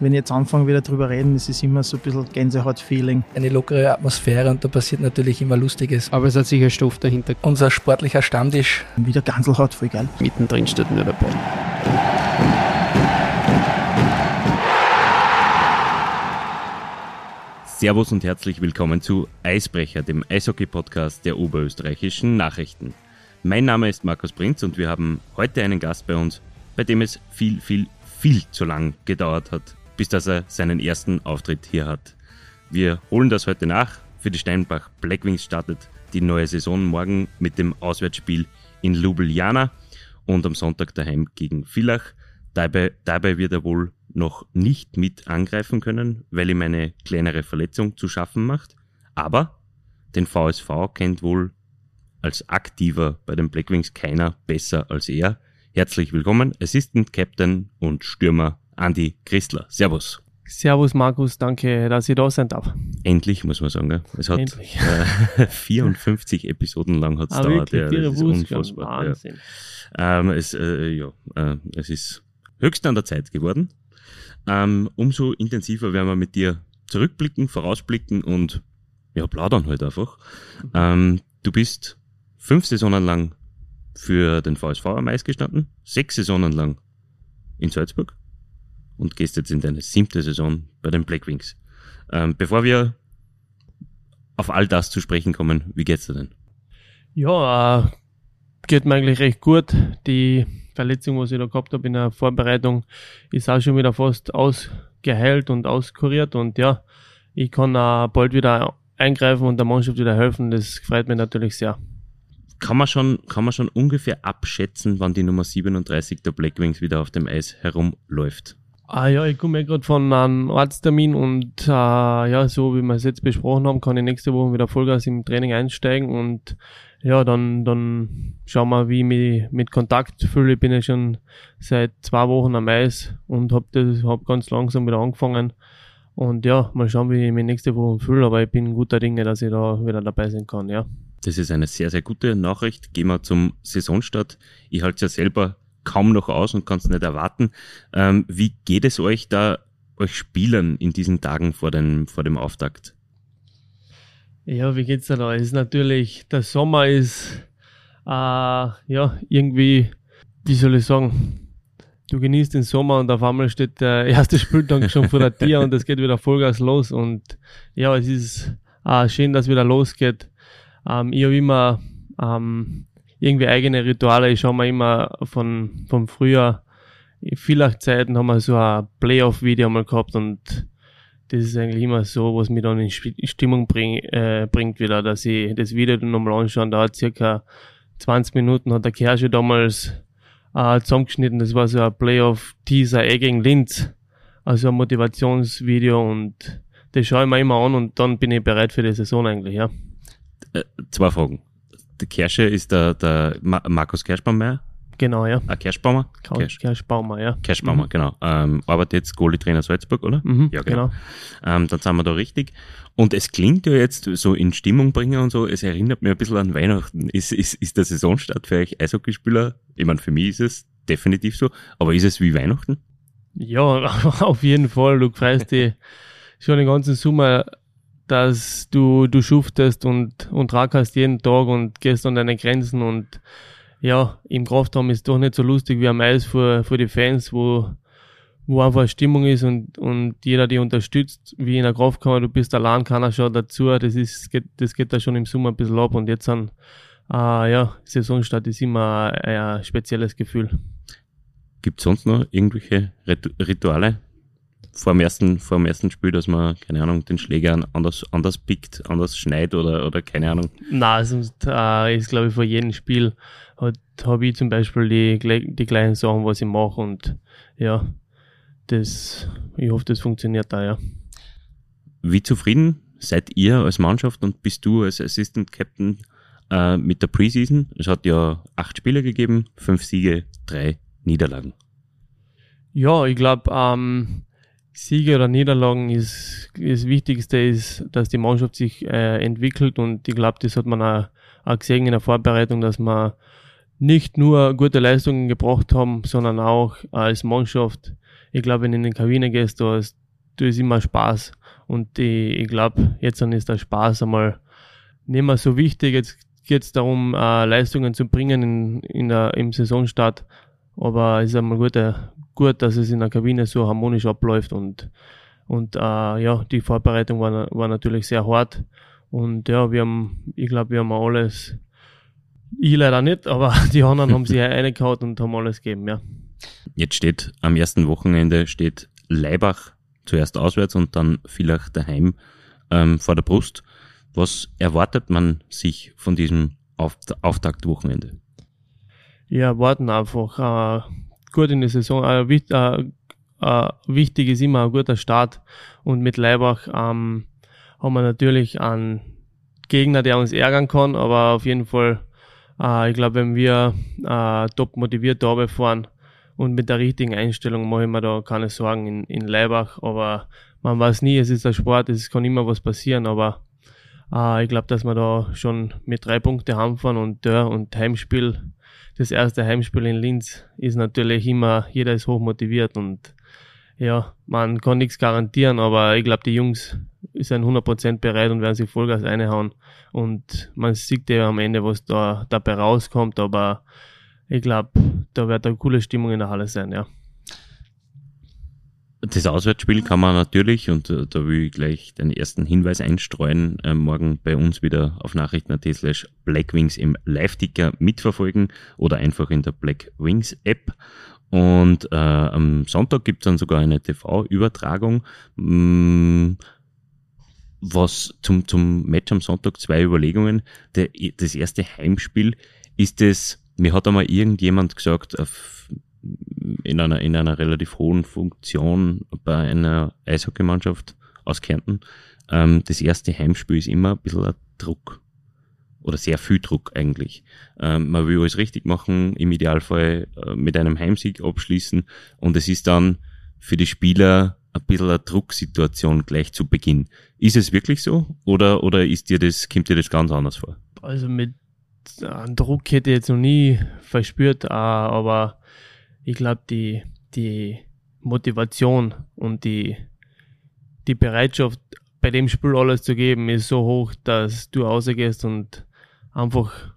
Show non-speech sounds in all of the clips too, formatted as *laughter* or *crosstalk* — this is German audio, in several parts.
wenn ich jetzt anfange wieder drüber reden, ist es immer so ein bisschen Gänsehaut-Feeling. Eine lockere Atmosphäre und da passiert natürlich immer Lustiges. Aber es hat sicher Stoff dahinter. Unser sportlicher Stammtisch. Wieder Ganselhaut, voll geil. Mittendrin steht nur dabei. Servus und herzlich willkommen zu Eisbrecher, dem Eishockey-Podcast der oberösterreichischen Nachrichten. Mein Name ist Markus Prinz und wir haben heute einen Gast bei uns, bei dem es viel, viel, viel zu lang gedauert hat, bis dass er seinen ersten Auftritt hier hat. Wir holen das heute nach. Für die Steinbach Blackwings startet die neue Saison morgen mit dem Auswärtsspiel in Ljubljana und am Sonntag daheim gegen Villach. Dabei, dabei wird er wohl noch nicht mit angreifen können, weil ihm eine kleinere Verletzung zu schaffen macht. Aber den VSV kennt wohl als Aktiver bei den Blackwings keiner besser als er. Herzlich willkommen, Assistant Captain und Stürmer Andy Christler. Servus. Servus Markus, danke, dass ich da sein darf. Endlich, muss man sagen. Gell? Es hat äh, *laughs* 54 Episoden lang hat es Ah, dauert. wirklich, Ja, das ist Wurst, unfassbar. Ja. Wahnsinn. Ähm, es, äh, ja, äh, es ist höchst an der Zeit geworden. Ähm, umso intensiver werden wir mit dir zurückblicken, vorausblicken und ja, plaudern halt einfach. Ähm, du bist fünf Saisonen lang für den VSV am Eis gestanden, sechs Saisonen lang in Salzburg und gehst jetzt in deine siebte Saison bei den Blackwings. Ähm, bevor wir auf all das zu sprechen kommen, wie geht's dir denn? Ja, äh, geht mir eigentlich recht gut. Die Verletzung, was ich da gehabt habe in der Vorbereitung, ist auch schon wieder fast ausgeheilt und auskuriert und ja, ich kann auch bald wieder eingreifen und der Mannschaft wieder helfen. Das freut mich natürlich sehr. Kann man schon, kann man schon ungefähr abschätzen, wann die Nummer 37 der Blackwings wieder auf dem Eis herumläuft? Ah ja, ich komme ja gerade von einem Arzttermin und äh, ja, so wie wir es jetzt besprochen haben, kann ich nächste Woche wieder Vollgas im Training einsteigen und ja, dann, dann schauen wir, wie ich mich mit Kontakt fühle. Ich bin ja schon seit zwei Wochen am Eis und habe hab ganz langsam wieder angefangen. Und ja, mal schauen, wie ich mich nächste Woche fühle, aber ich bin guter Dinge, dass ich da wieder dabei sein kann, ja. Das ist eine sehr, sehr gute Nachricht. Gehen wir zum Saisonstart. Ich halte es ja selber kaum noch aus und kann es nicht erwarten. Ähm, wie geht es euch da, euch Spielern in diesen Tagen vor dem, vor dem Auftakt? Ja, wie geht's da da? Es ist natürlich, der Sommer ist, äh, ja, irgendwie, wie soll ich sagen, du genießt den Sommer und auf einmal steht der *laughs* erste Spieltag schon vor der Tür und es geht wieder Vollgas los und ja, es ist äh, schön, dass wieder losgeht. Ähm, ich habe immer ähm, irgendwie eigene Rituale. Ich schaue mir immer von, vom Frühjahr, in vielen Zeiten haben wir so ein Playoff-Video mal gehabt und das ist eigentlich immer so, was mich dann in Stimmung bring, äh, bringt wieder, dass ich das Video dann nochmal anschaue. Da hat circa 20 Minuten hat der Kersche damals äh, zusammengeschnitten. Das war so ein Playoff-Teaser eh gegen Linz. Also ein Motivationsvideo und das schaue ich mir immer an und dann bin ich bereit für die Saison eigentlich, ja. Äh, zwei Fragen. Kersche ist der, der Ma Markus Kerschbaumeier. Genau, ja. Ah, Kerschbaumer? Kersch, Kerschbaumer, ja. Kerschbaumer, genau. Ähm, arbeitet jetzt Goalie-Trainer Salzburg, oder? Mhm, Ja, genau. Ähm, dann sind wir da richtig. Und es klingt ja jetzt so in Stimmung bringen und so, es erinnert mich ein bisschen an Weihnachten. Ist, ist, ist der Saisonstart für euch Eishockeyspieler? Ich meine, für mich ist es definitiv so, aber ist es wie Weihnachten? Ja, *laughs* auf jeden Fall. Du freust dich schon den ganzen Sommer, dass du, du schuftest und, und rackerst jeden Tag und gehst an deine Grenzen und ja, im Kraftraum ist doch nicht so lustig wie am Eis für, für die Fans, wo, wo einfach Stimmung ist und, und jeder die unterstützt, wie in der Kraftkammer, du bist allein, keiner schaut dazu, das ist, geht, das geht da schon im Sommer ein bisschen ab und jetzt dann, äh, ja, Saisonstart ist immer ein, ein spezielles Gefühl. Gibt sonst noch irgendwelche Ritu Rituale vor dem, ersten, vor dem ersten Spiel, dass man, keine Ahnung, den Schläger anders, anders pickt, anders schneidet oder, oder keine Ahnung? Na, sonst äh, ist, glaube ich, vor jedem Spiel habe ich zum Beispiel die, die gleichen Sachen, was ich mache und ja, das, ich hoffe, das funktioniert da, ja. Wie zufrieden seid ihr als Mannschaft und bist du als Assistant Captain äh, mit der Preseason? Es hat ja acht Spiele gegeben, fünf Siege, drei Niederlagen. Ja, ich glaube, ähm, Siege oder Niederlagen ist das Wichtigste ist, dass die Mannschaft sich äh, entwickelt und ich glaube, das hat man auch, auch gesehen in der Vorbereitung, dass wir nicht nur gute Leistungen gebracht haben, sondern auch als Mannschaft ich glaube, wenn du in die Kabine gehst, du hast, du hast immer Spaß. Und ich, ich glaube, jetzt dann ist der Spaß einmal nicht mehr so wichtig. Jetzt geht es darum, äh, Leistungen zu bringen in, in der, im Saisonstart. Aber es ist einmal gut, äh, gut, dass es in der Kabine so harmonisch abläuft und, und äh, ja, die Vorbereitung war, war natürlich sehr hart. Und ja, wir haben, ich glaube, wir haben alles, ich leider nicht, aber *laughs* die anderen haben sich *laughs* reingehauen und haben alles gegeben, ja. Jetzt steht am ersten Wochenende steht Leibach zuerst auswärts und dann vielleicht daheim ähm, vor der Brust. Was erwartet man sich von diesem Auftaktwochenende? Ja, warten einfach äh, gut in die Saison. Äh, wichtig, äh, äh, wichtig ist immer ein guter Start. Und mit Leibach ähm, haben wir natürlich einen Gegner, der uns ärgern kann, aber auf jeden Fall, äh, ich glaube, wenn wir äh, top motiviert da fahren und mit der richtigen Einstellung mache ich mir da keine Sorgen in, in Leibach, aber man weiß nie, es ist ein Sport, es kann immer was passieren, aber äh, ich glaube, dass wir da schon mit drei Punkten heimfahren und, ja, und Heimspiel, das erste Heimspiel in Linz ist natürlich immer, jeder ist hoch motiviert und ja, man kann nichts garantieren, aber ich glaube, die Jungs sind 100% bereit und werden sich Vollgas reinhauen. Und man sieht ja am Ende, was da dabei rauskommt, aber ich glaube, da wird eine coole Stimmung in der Halle sein, ja. Das Auswärtsspiel kann man natürlich, und äh, da will ich gleich den ersten Hinweis einstreuen, äh, morgen bei uns wieder auf nachrichten.at slash blackwings im Live-Ticker mitverfolgen oder einfach in der Blackwings App. Und äh, am Sonntag gibt es dann sogar eine TV-Übertragung. Mm, was zum, zum Match am Sonntag zwei Überlegungen. Der, das erste Heimspiel ist es, mir hat einmal irgendjemand gesagt, auf, in einer, in einer relativ hohen Funktion bei einer Eishockeymannschaft aus Kärnten, ähm, das erste Heimspiel ist immer ein bisschen ein Druck. Oder sehr viel Druck eigentlich. Ähm, man will alles richtig machen, im Idealfall äh, mit einem Heimsieg abschließen und es ist dann für die Spieler ein bisschen eine Drucksituation gleich zu Beginn. Ist es wirklich so oder, oder ist dir das, kommt dir das ganz anders vor? Also mit äh, Druck hätte ich jetzt noch nie verspürt, äh, aber ich glaube, die, die Motivation und die, die Bereitschaft, bei dem Spiel alles zu geben, ist so hoch, dass du rausgehst und einfach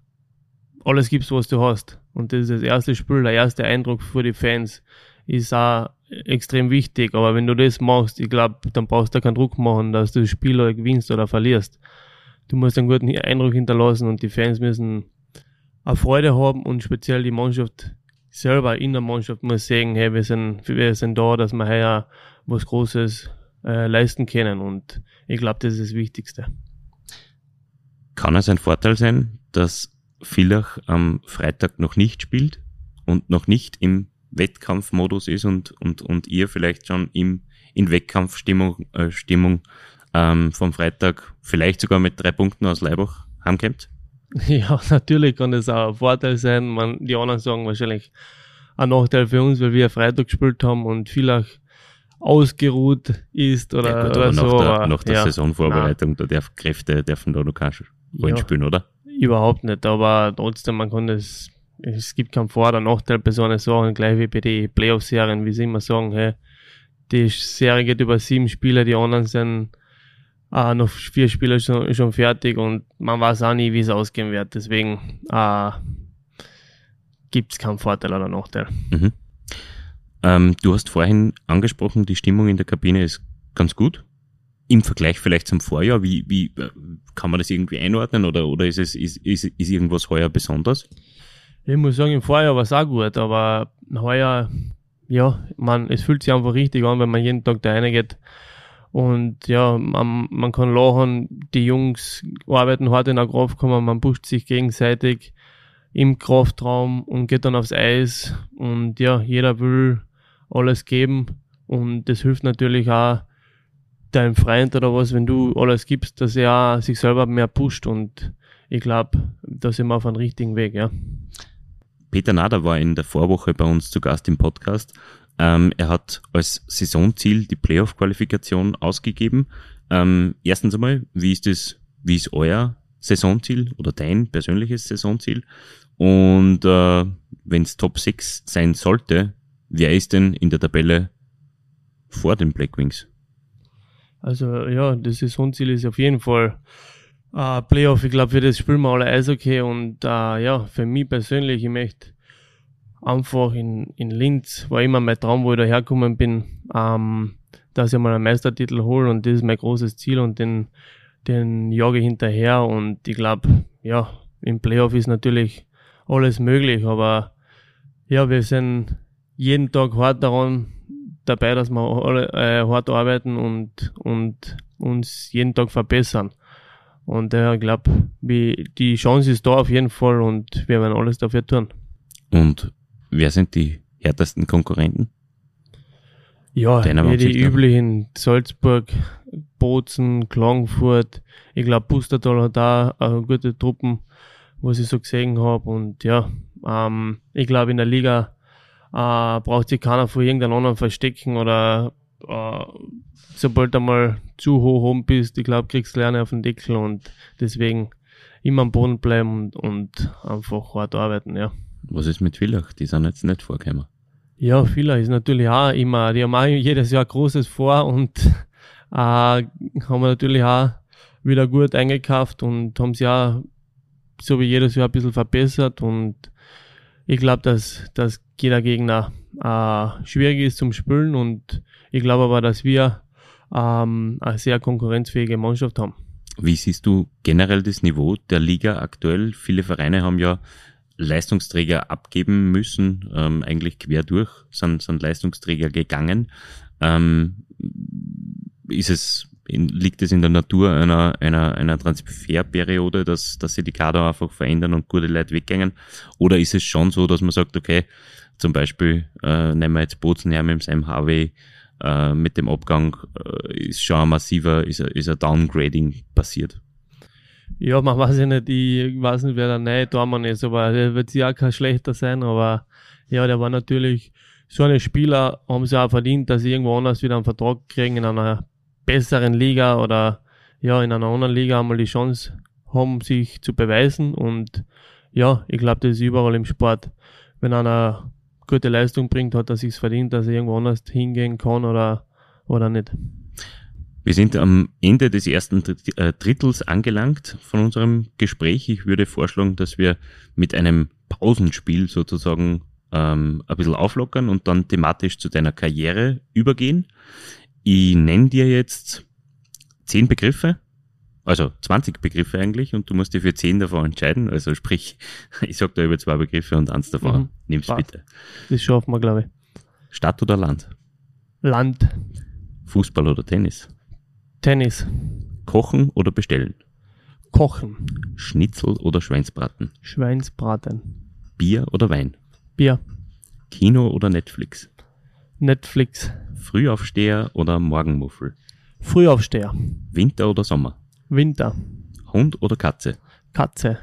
alles gibst, was du hast. Und das ist das erste Spiel, der erste Eindruck für die Fans ist auch extrem wichtig. Aber wenn du das machst, ich glaube, dann brauchst du keinen Druck machen, dass du das Spiel oder gewinnst oder verlierst. Du musst einen guten Eindruck hinterlassen und die Fans müssen eine Freude haben und speziell die Mannschaft selber in der Mannschaft muss sagen, hey, wir sind, wir sind da, dass wir hier was Großes äh, leisten können und ich glaube, das ist das Wichtigste. Kann es ein Vorteil sein, dass Villach am Freitag noch nicht spielt und noch nicht im Wettkampfmodus ist und, und, und ihr vielleicht schon im, in Wettkampfstimmung äh, Stimmung, ähm, vom Freitag vielleicht sogar mit drei Punkten aus Leibach heimkommt? *laughs* Ja, natürlich kann das auch ein Vorteil sein. Man, die anderen sagen wahrscheinlich ein Nachteil für uns, weil wir Freitag gespielt haben und vielleicht ausgeruht ist oder, ja, gut, oder so. Nach der, aber, nach der ja, Saisonvorbereitung, nein. da darf Kräfte dürfen da noch keine Rollen ja, spielen, oder? Überhaupt nicht, aber trotzdem, man kann das es gibt keinen Vor- oder Nachteil bei so einer Sache, gleich wie bei den Playoff-Serien, wie sie immer sagen, hey, die Serie geht über sieben Spieler, die anderen sind äh, noch vier Spieler schon, schon fertig und man weiß auch nie, wie es ausgehen wird. Deswegen äh, gibt es keinen Vorteil oder Nachteil. Mhm. Ähm, du hast vorhin angesprochen, die Stimmung in der Kabine ist ganz gut. Im Vergleich vielleicht zum Vorjahr, wie, wie kann man das irgendwie einordnen oder, oder ist es ist, ist, ist irgendwas heuer besonders? Ich muss sagen, im Vorjahr war es auch gut, aber heuer, ja, man, es fühlt sich einfach richtig an, wenn man jeden Tag da reingeht. Und ja, man, man kann lachen, die Jungs arbeiten hart in der Kraft, kommen, man pusht sich gegenseitig im Kraftraum und geht dann aufs Eis. Und ja, jeder will alles geben. Und das hilft natürlich auch deinem Freund oder was, wenn du alles gibst, dass er sich selber mehr pusht. Und ich glaube, da sind wir auf einem richtigen Weg, ja. Peter Nader war in der Vorwoche bei uns zu Gast im Podcast. Ähm, er hat als Saisonziel die Playoff-Qualifikation ausgegeben. Ähm, erstens einmal, wie ist das, wie ist euer Saisonziel oder dein persönliches Saisonziel? Und äh, wenn es Top 6 sein sollte, wer ist denn in der Tabelle vor den Black Wings? Also ja, das Saisonziel ist auf jeden Fall äh, Playoff. Ich glaube, für das spielen wir alle Eishockey und äh, ja, für mich persönlich, ich möchte einfach in, in Linz, war immer mein Traum, wo ich da hergekommen bin, ähm, dass ich mal einen Meistertitel hole und das ist mein großes Ziel und den, den jage ich hinterher und ich glaube, ja, im Playoff ist natürlich alles möglich, aber ja, wir sind jeden Tag hart daran dabei, dass wir alle äh, hart arbeiten und, und uns jeden Tag verbessern. Und äh, ich glaube, die Chance ist da auf jeden Fall und wir werden alles dafür tun. Und wer sind die härtesten Konkurrenten? Ja, die üblichen Salzburg, Bozen, Klagenfurt. Ich glaube, Pustertal hat da äh, gute Truppen, was ich so gesehen habe. Und ja, ähm, ich glaube, in der Liga äh, braucht sich keiner vor irgendeinem anderen verstecken oder äh, sobald du mal zu hoch oben bist, ich glaube, kriegst du Lernen auf den Deckel und deswegen immer am Boden bleiben und, und einfach hart arbeiten, ja. Was ist mit Villach? Die sind jetzt nicht vorgekommen. Ja, Villach ist natürlich auch immer, die haben auch jedes Jahr Großes vor und *laughs* äh, haben wir natürlich auch wieder gut eingekauft und haben sich auch so wie jedes Jahr ein bisschen verbessert und ich glaube, dass, dass jeder Gegner äh, schwierig ist zum Spielen und ich glaube aber, dass wir ähm, eine sehr konkurrenzfähige Mannschaft haben. Wie siehst du generell das Niveau der Liga aktuell? Viele Vereine haben ja Leistungsträger abgeben müssen, ähm, eigentlich quer durch sind, sind Leistungsträger gegangen. Ähm, ist es, liegt es in der Natur einer, einer, einer Transferperiode, dass, dass sich die Kader einfach verändern und gute Leute weggängen? Oder ist es schon so, dass man sagt, okay, zum Beispiel äh, nehmen wir jetzt Bozen her mit dem Harvey, äh, mit dem Abgang äh, ist schon ein massiver, ist ist ein Downgrading passiert. Ja, man weiß ja nicht, ich weiß nicht, wer der neue Tormann ist, aber der wird ja kein schlechter sein, aber ja, der war natürlich, so eine Spieler haben sie auch verdient, dass sie irgendwo anders wieder einen Vertrag kriegen in einer besseren Liga oder ja, in einer anderen Liga einmal die Chance haben, sich zu beweisen und ja, ich glaube, das ist überall im Sport. Wenn einer gute Leistung bringt, hat er sich verdient, dass er irgendwo anders hingehen kann oder, oder nicht. Wir sind am Ende des ersten äh, Drittels angelangt von unserem Gespräch. Ich würde vorschlagen, dass wir mit einem Pausenspiel sozusagen ähm, ein bisschen auflockern und dann thematisch zu deiner Karriere übergehen. Ich nenne dir jetzt zehn Begriffe also 20 Begriffe eigentlich und du musst dich für 10 davon entscheiden. Also sprich, *laughs* ich sag da über zwei Begriffe und eins davon. Mhm. Nimm's Passt. bitte. Das schaffen wir, glaube ich. Stadt oder Land? Land. Fußball oder Tennis? Tennis. Kochen oder bestellen? Kochen. Schnitzel oder Schweinsbraten? Schweinsbraten. Bier oder Wein? Bier. Kino oder Netflix? Netflix. Frühaufsteher oder Morgenmuffel? Frühaufsteher. Winter oder Sommer? Winter. Hund oder Katze? Katze.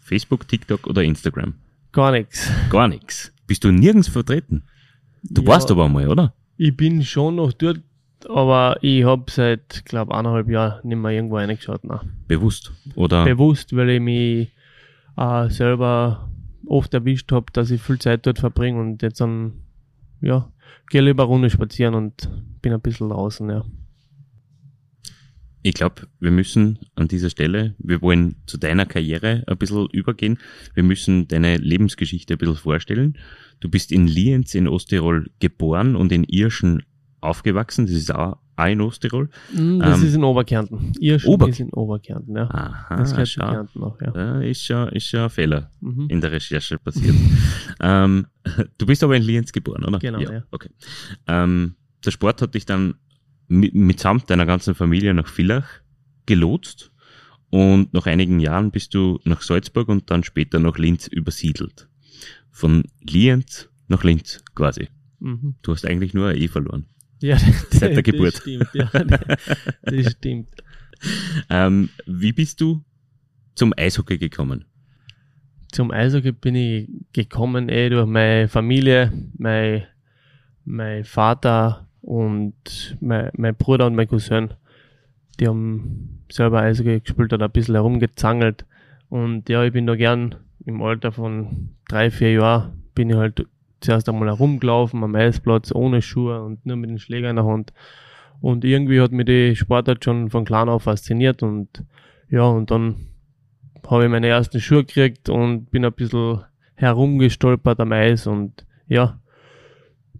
Facebook, TikTok oder Instagram? Gar nichts. Gar nichts. Bist du nirgends vertreten? Du ja, warst aber einmal, oder? Ich bin schon noch dort, aber ich habe seit, glaube eineinhalb Jahren nicht mehr irgendwo reingeschaut. Nein. Bewusst, oder? Bewusst, weil ich mich äh, selber oft erwischt habe, dass ich viel Zeit dort verbringe und jetzt dann, ja, gehe lieber Runde spazieren und bin ein bisschen draußen, ja. Ich glaube, wir müssen an dieser Stelle, wir wollen zu deiner Karriere ein bisschen übergehen. Wir müssen deine Lebensgeschichte ein bisschen vorstellen. Du bist in Lienz in Osttirol geboren und in Irschen aufgewachsen. Das ist auch, auch in Osttirol. Mm, das ähm, ist in Oberkärnten. Irschen Ober ist in Oberkärnten, ja. Aha, das gehört schau, Kärnten auch, ja. ja. ist, schon, ist ein Fehler mhm. in der Recherche passiert. *laughs* ähm, du bist aber in Lienz geboren, oder? Genau, ja. ja. Okay. Ähm, der Sport hat dich dann mitsamt deiner ganzen Familie nach Villach gelotst und nach einigen Jahren bist du nach Salzburg und dann später nach Linz übersiedelt. Von Lienz nach Linz quasi. Mhm. Du hast eigentlich nur ein E verloren. Ja, *laughs* seit der Geburt. Das stimmt, ja. Das stimmt. ähm, wie bist du zum Eishockey gekommen? Zum Eishockey bin ich gekommen eh durch meine Familie. Mein, mein Vater und mein, mein Bruder und mein Cousin, die haben selber Eishockey gespielt und ein bisschen herumgezangelt. Und ja, ich bin da gern im Alter von drei, vier Jahren bin ich halt zuerst einmal herumgelaufen am Eisplatz ohne Schuhe und nur mit den Schläger in der Hand. Und irgendwie hat mich die Sportart schon von klein auf fasziniert und ja, und dann habe ich meine ersten Schuhe gekriegt und bin ein bisschen herumgestolpert am Eis und ja,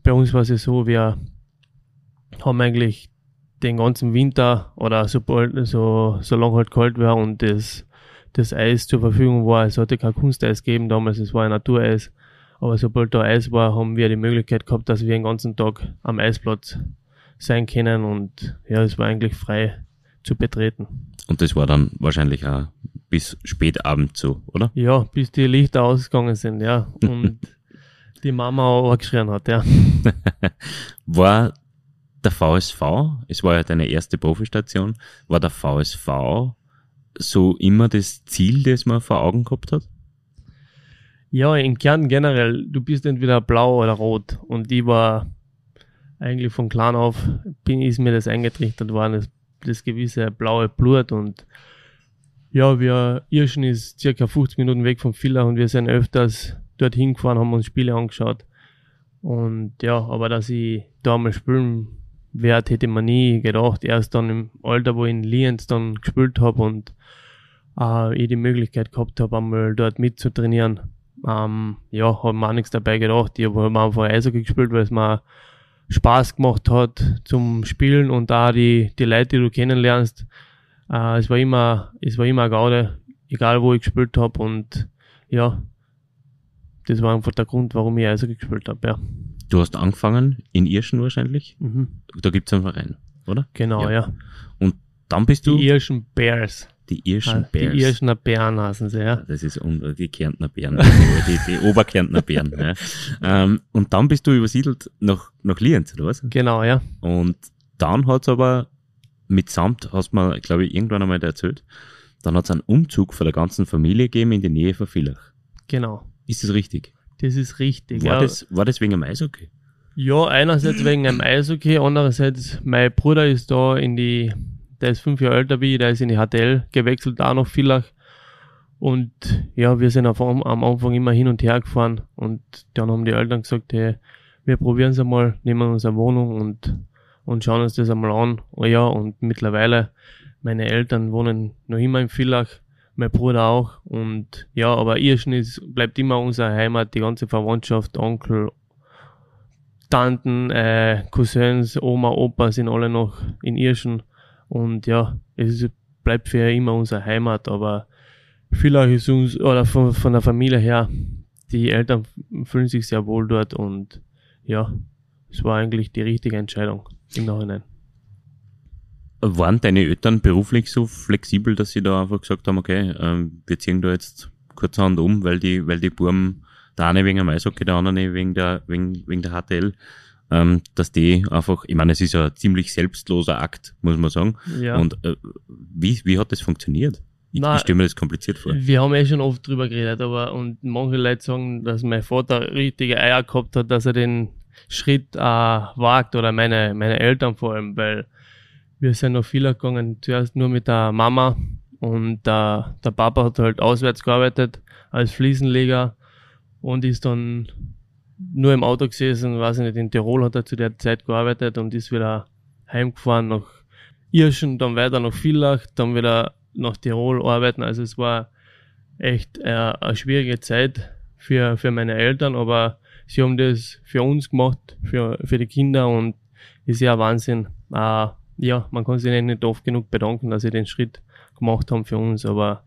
bei uns war es so, wir haben eigentlich den ganzen Winter oder sobald, so, lange halt kalt war und das, das Eis zur Verfügung war, es hatte kein Kunsteis gegeben damals, es war ein Natureis, aber sobald da Eis war, haben wir die Möglichkeit gehabt, dass wir den ganzen Tag am Eisplatz sein können und ja, es war eigentlich frei zu betreten. Und das war dann wahrscheinlich auch bis spät Abend so, oder? Ja, bis die Lichter ausgegangen sind, ja. *laughs* Und die Mama auch angeschrien hat, ja. *laughs* war der VSV, es war ja deine erste Profistation, war der VSV so immer das Ziel, das man vor Augen gehabt hat? Ja, in Kärnten generell, du bist entweder blau oder rot. Und ich war eigentlich von klein auf, bin, ist mir das eingetrichtert worden, das, das gewisse blaue Blut. Und ja, wir, Irschen ist circa 50 Minuten weg vom Villach und wir sind öfters dorthin gefahren, haben uns Spiele angeschaut. Und ja, aber dass ich da mal spielen werde, hätte man nie gedacht. Erst dann im Alter, wo ich in Lienz dann gespielt habe und äh, ich die Möglichkeit gehabt habe, einmal dort mitzutrainieren. Ähm, ja, habe mir auch nichts dabei gedacht. Ich habe einfach Eishockey gespielt, weil es mir Spaß gemacht hat zum Spielen und da die, die Leute, die du kennenlernst. Äh, es war immer, es war immer Gaude, egal wo ich gespielt habe und ja, das war einfach der Grund, warum ich Eishockey gespielt habe, ja. Du hast angefangen in Irschen wahrscheinlich. Mhm. Da gibt's einen Verein, oder? Genau, ja. Ja. Und dann bist Die du Irschen Bears. Die Irschen Ah, Bears. Die Irschener Bären heißen sie, ja. Das ist un die Kärntner Bären, die, die Oberkärntner Bären. Ja. Ähm, und dann bist du übersiedelt nach, nach Lienz, oder was? Genau, ja. Und dann hat's aber mitsamt, hast du mir, glaube ich, irgendwann einmal erzählt, dann hat's einen Umzug von der ganzen Familie gegeben in die Nähe von Villach. Genau. Ist das richtig? Das ist richtig. War, ja. das, war das wegen dem Eishockey? Ja, einerseits wegen einem Eishockey, andererseits mein Bruder ist da in die, der ist fünf Jahre älter wie ich, der ist in die HTL gewechselt, da nach Villach. Und ja, wir sind auf, am Anfang immer hin und her gefahren und dann haben die Eltern gesagt, hey, wir probieren es einmal, nehmen uns eine Wohnung und, und schauen uns das einmal an. Oh ja, und mittlerweile, meine Eltern wohnen noch immer in Villach, mein Bruder auch. Und ja, aber Irschen ist, bleibt immer unsere Heimat, die ganze Verwandtschaft, Onkel, Tanten, äh, Cousins, Oma, Opa sind alle noch in Irschen. Und ja, es bleibt für immer unsere Heimat, aber vielleicht ist uns, oder von, von der Familie her, die Eltern fühlen sich sehr wohl dort und ja, es war eigentlich die richtige Entscheidung im Nachhinein. Waren deine Eltern beruflich so flexibel, dass sie da einfach gesagt haben, okay, ähm, wir ziehen da jetzt kurzerhand um, weil die, weil die Burm, der eine wegen dem Eishockey, der andere wegen der, wegen, wegen der HTL, ähm, dass die einfach, ich meine, es ist ja ein ziemlich selbstloser Akt, muss man sagen. Ja. Und äh, wie, wie hat das funktioniert? Ich, Na, ich stelle mir das kompliziert vor. Wir haben eh schon oft drüber geredet, aber und manche Leute sagen, dass mein Vater richtige Eier gehabt hat, dass er den Schritt äh, wagt oder meine, meine Eltern vor allem, weil wir sind noch viel gegangen, zuerst nur mit der Mama und der, der Papa hat halt auswärts gearbeitet als Fliesenleger und ist dann nur im Auto gesessen, weiß ich nicht, in Tirol hat er zu der Zeit gearbeitet und ist wieder heimgefahren nach Irschen, dann weiter nach Villach, dann wieder nach Tirol arbeiten. Also es war echt äh, eine schwierige Zeit für, für meine Eltern, aber sie haben das für uns gemacht, für, für die Kinder und ist ja Wahnsinn. Äh, ja, man kann sich nicht oft genug bedanken, dass sie den Schritt gemacht haben für uns, aber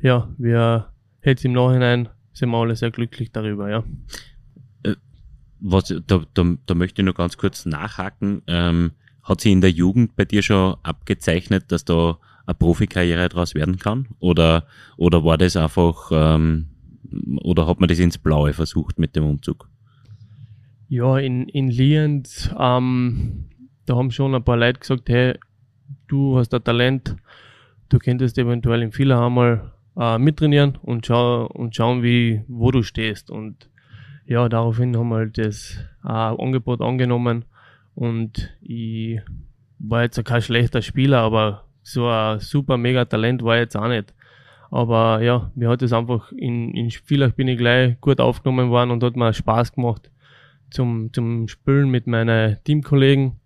ja, wir jetzt im Nachhinein sind wir alle sehr glücklich darüber, ja. Was, da, da, da möchte ich noch ganz kurz nachhaken. Ähm, hat sich in der Jugend bei dir schon abgezeichnet, dass da eine Profikarriere daraus werden kann? Oder, oder war das einfach, ähm, oder hat man das ins Blaue versucht mit dem Umzug? Ja, in, in Lienz, ähm, da haben schon ein paar Leute gesagt, hey, du hast ein Talent, du könntest eventuell im Fehler einmal äh, mittrainieren und, schau, und schauen, wie, wo du stehst. Und ja, daraufhin haben wir halt das äh, Angebot angenommen und ich war jetzt kein schlechter Spieler, aber so ein super mega Talent war jetzt auch nicht. Aber ja, mir hat es einfach in, in Villach bin ich gleich gut aufgenommen worden und hat mir Spaß gemacht zum, zum Spielen mit meinen Teamkollegen.